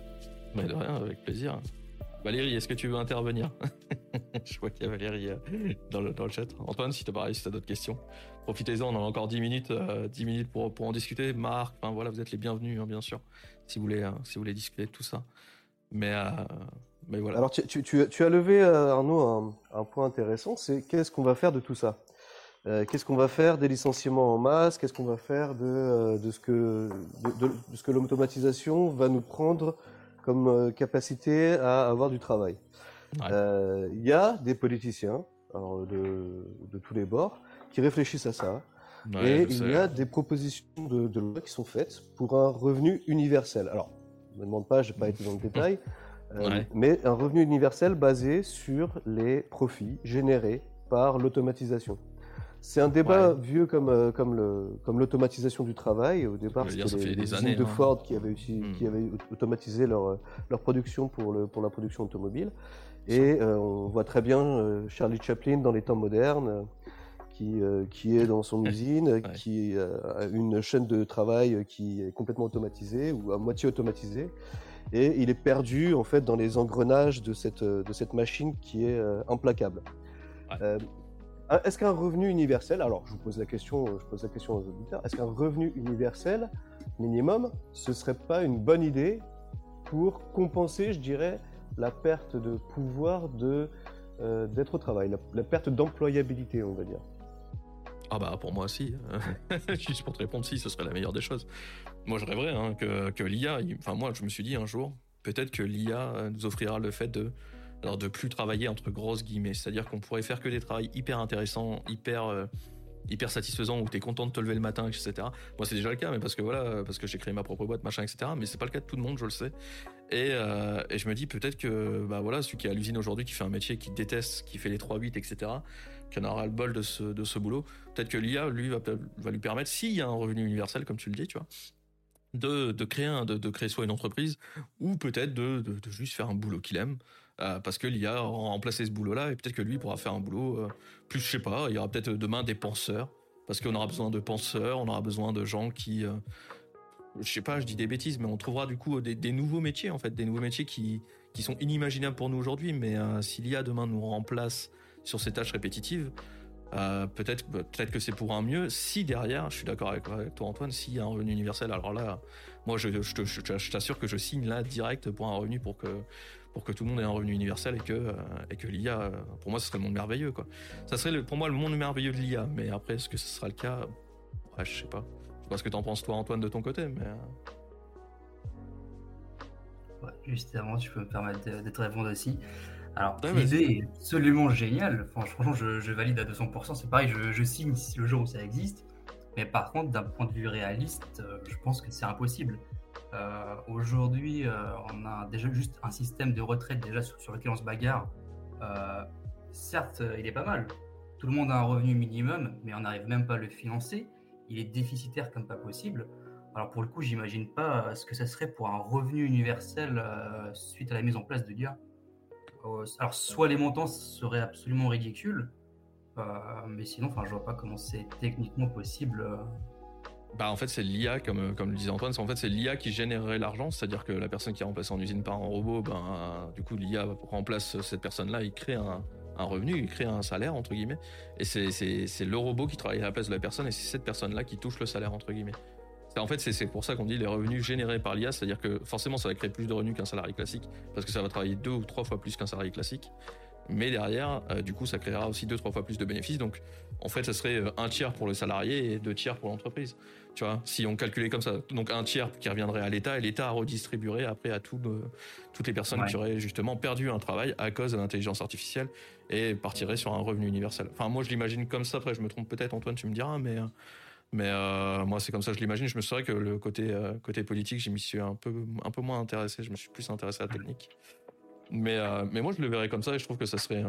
Mais de rien, avec plaisir. Valérie, est-ce que tu veux intervenir [LAUGHS] Je vois qu'il y a Valérie euh, dans le, dans le chat. Antoine, si tu as d'autres questions, profitez-en, on a encore 10 minutes, 10 minutes pour, en discuter. Marc, enfin voilà, vous êtes les bienvenus, hein, bien sûr, si vous voulez, si vous voulez discuter de tout ça. Mais, euh, mais voilà. Alors, tu, as levé, euh, Arnaud, un, point intéressant, c'est qu'est-ce qu'on va faire de tout ça? Euh, Qu'est-ce qu'on va faire des licenciements en masse? Qu'est-ce qu'on va faire de, ce que l'automatisation va nous prendre comme capacité à avoir du travail Il y a des politiciens alors de, de, tous les bords qui réfléchissent à ça. et il y a des propositions de, de loi qui sont faites pour un revenu universel. Alors, me demande pas, je n'ai pas été dans le détail, [LAUGHS] euh, mais un revenu universel basé sur les profits générés par l'automatisation. C'est un débat vieux comme, euh, comme, le, comme l'automatisation du travail. Au départ, c'était les, les usines de hein. Ford qui avaient, hmm. qui avaient automatisé leur, leur production pour, le, pour la production automobile. Et euh, on voit très bien Charlie Chaplin dans les temps modernes qui, qui est dans son [LAUGHS] usine, qui a une chaîne de travail qui est complètement automatisée ou à moitié automatisée. Et il est perdu en fait dans les engrenages de cette, de cette machine qui est implacable. Euh, est-ce qu'un revenu universel, alors je vous pose la question, je pose la question aux auditeurs, est-ce qu'un revenu universel minimum, ce serait pas une bonne idée pour compenser, je dirais, la perte de pouvoir de d'être au travail, la perte d'employabilité, on va dire? Ah bah pour moi aussi. [LAUGHS] Juste pour te répondre, si, ce serait la meilleure des choses. Moi je rêverais hein, que, que l'IA, enfin moi je me suis dit un jour, peut-être que l'IA nous offrira le fait de, alors de plus travailler entre grosses guillemets, c'est-à-dire qu'on pourrait faire que des travails hyper intéressants, hyper euh, hyper satisfaisant où tu es content de te lever le matin, etc. Moi, c'est déjà le cas, mais parce que voilà, parce que j'ai créé ma propre boîte, machin, etc. Mais c'est pas le cas de tout le monde, je le sais. Et, euh, et je me dis peut-être que, bah voilà, celui qui est à l'usine aujourd'hui, qui fait un métier qu'il déteste, qui fait les 3-8, etc., qui en aura le bol de ce, de ce boulot, peut-être que l'IA, lui, va, va lui permettre, s'il y a un revenu universel, comme tu le dis, tu vois, de, de créer un, de, de créer soit une entreprise, ou peut-être de, de juste faire un boulot qu'il aime. Euh, parce que l'IA a remplacé ce boulot-là et peut-être que lui pourra faire un boulot euh, plus, je sais pas, il y aura peut-être demain des penseurs. Parce qu'on aura besoin de penseurs, on aura besoin de gens qui, euh, je sais pas, je dis des bêtises, mais on trouvera du coup des, nouveaux métiers en fait, des nouveaux métiers qui, qui sont inimaginables pour nous aujourd'hui, mais si l'IA demain nous remplace sur ces tâches répétitives, Euh, peut-être peut-être que c'est pour un mieux. Si derrière, je suis d'accord avec, toi Antoine, s'il y a un revenu universel, alors là, moi je, t'assure que je signe là direct pour un revenu pour que pour que tout le monde ait un revenu universel et que euh, et que l'IA, pour moi, ce serait le monde merveilleux quoi. Ça serait pour moi le monde merveilleux de l'IA, mais après est-ce que ce sera le cas? Ouais, Je sais pas. Je sais pas ce que t'en penses toi Antoine de ton côté, mais euh. ouais, justement, tu peux me permettre d'être répondre aussi. Alors, l'idée est absolument géniale. franchement, je, valide à 200%. C'est pareil, je, signe si le jour où ça existe. Mais par contre, d'un point de vue réaliste, euh, je pense que c'est impossible. Euh, aujourd'hui, euh, on a déjà juste un système de retraite déjà sur, lequel on se bagarre. certes, il est pas mal. Tout le monde a un revenu minimum, mais on n'arrive même pas à le financer. Il est déficitaire comme pas possible. Alors pour le coup, j'imagine pas ce que ça serait pour un revenu universel suite à la mise en place de l'IA. Euh, alors, soit les montants seraient absolument ridicules, euh, mais sinon, enfin, je vois pas comment c'est techniquement possible. Bah en fait c'est l'IA comme comme le disait Antoine, en fait c'est l'IA qui générerait l'argent, c'est-à-dire que la personne qui est remplacée en usine par un robot, ben du coup l'IA remplace cette personne-là, il crée un, un, revenu, il crée un salaire entre guillemets, et c'est le robot qui travaille à la place de la personne et c'est cette personne-là qui touche le salaire entre guillemets. En fait, c'est pour ça qu'on dit les revenus générés par l'IA, c'est-à-dire que forcément, ça va créer plus de revenus qu'un salarié classique, parce que ça va travailler deux ou trois fois plus qu'un salarié classique. Mais derrière, euh, du coup, ça créera aussi deux, trois fois plus de bénéfices. Donc, en fait, ça serait euh, un tiers pour le salarié et deux tiers pour l'entreprise. Tu vois, si on calculait comme ça, donc un tiers qui reviendrait à l'État et l'État redistribuerait après à toutes les personnes qui auraient justement perdu un travail à cause de l'intelligence artificielle et partirait sur un revenu universel. Enfin, moi, je l'imagine comme ça. Après, je me trompe peut-être, Antoine, tu me diras, mais euh, mais euh, moi, c'est comme ça que je l'imagine. Je me souviens que le côté, euh, côté politique, je m'y suis un peu, un peu moins intéressé. Je me suis plus intéressé à la technique. Mais, euh, mais moi, je le verrais comme ça et je trouve que ça serait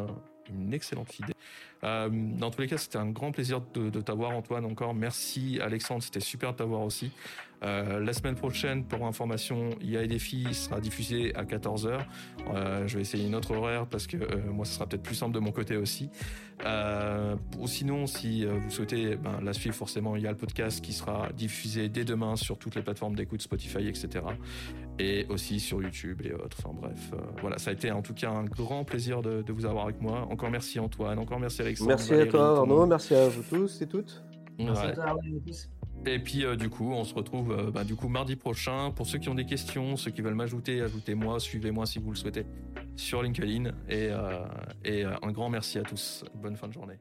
une excellente idée. dans tous les cas, c'était un grand plaisir de, t'avoir, Antoine, encore. Merci, Alexandre. C'était super de t'avoir aussi. Euh, la semaine prochaine, pour information, il y a des filles sera diffusé à 14h. Euh, je vais essayer une autre horaire parce que euh, moi, ce sera peut-être plus simple de mon côté aussi. ou sinon, si vous souhaitez ben, la suivre, forcément, il y a le podcast qui sera diffusé dès demain sur toutes les plateformes d'écoute, Spotify, etc. Et aussi sur YouTube et autres. Enfin bref, voilà, ça a été en tout cas un grand plaisir de, vous avoir avec moi. Encore merci Antoine, encore merci Alexandre. Merci à toi Arnaud, merci à vous tous et toutes. Merci à toi tous. Et puis euh, du coup, on se retrouve euh, bah, du coup mardi prochain. Pour ceux qui ont des questions, ceux qui veulent m'ajouter, ajoutez-moi, suivez-moi si vous le souhaitez sur LinkedIn. Et, euh, et un grand merci à tous. Bonne fin de journée.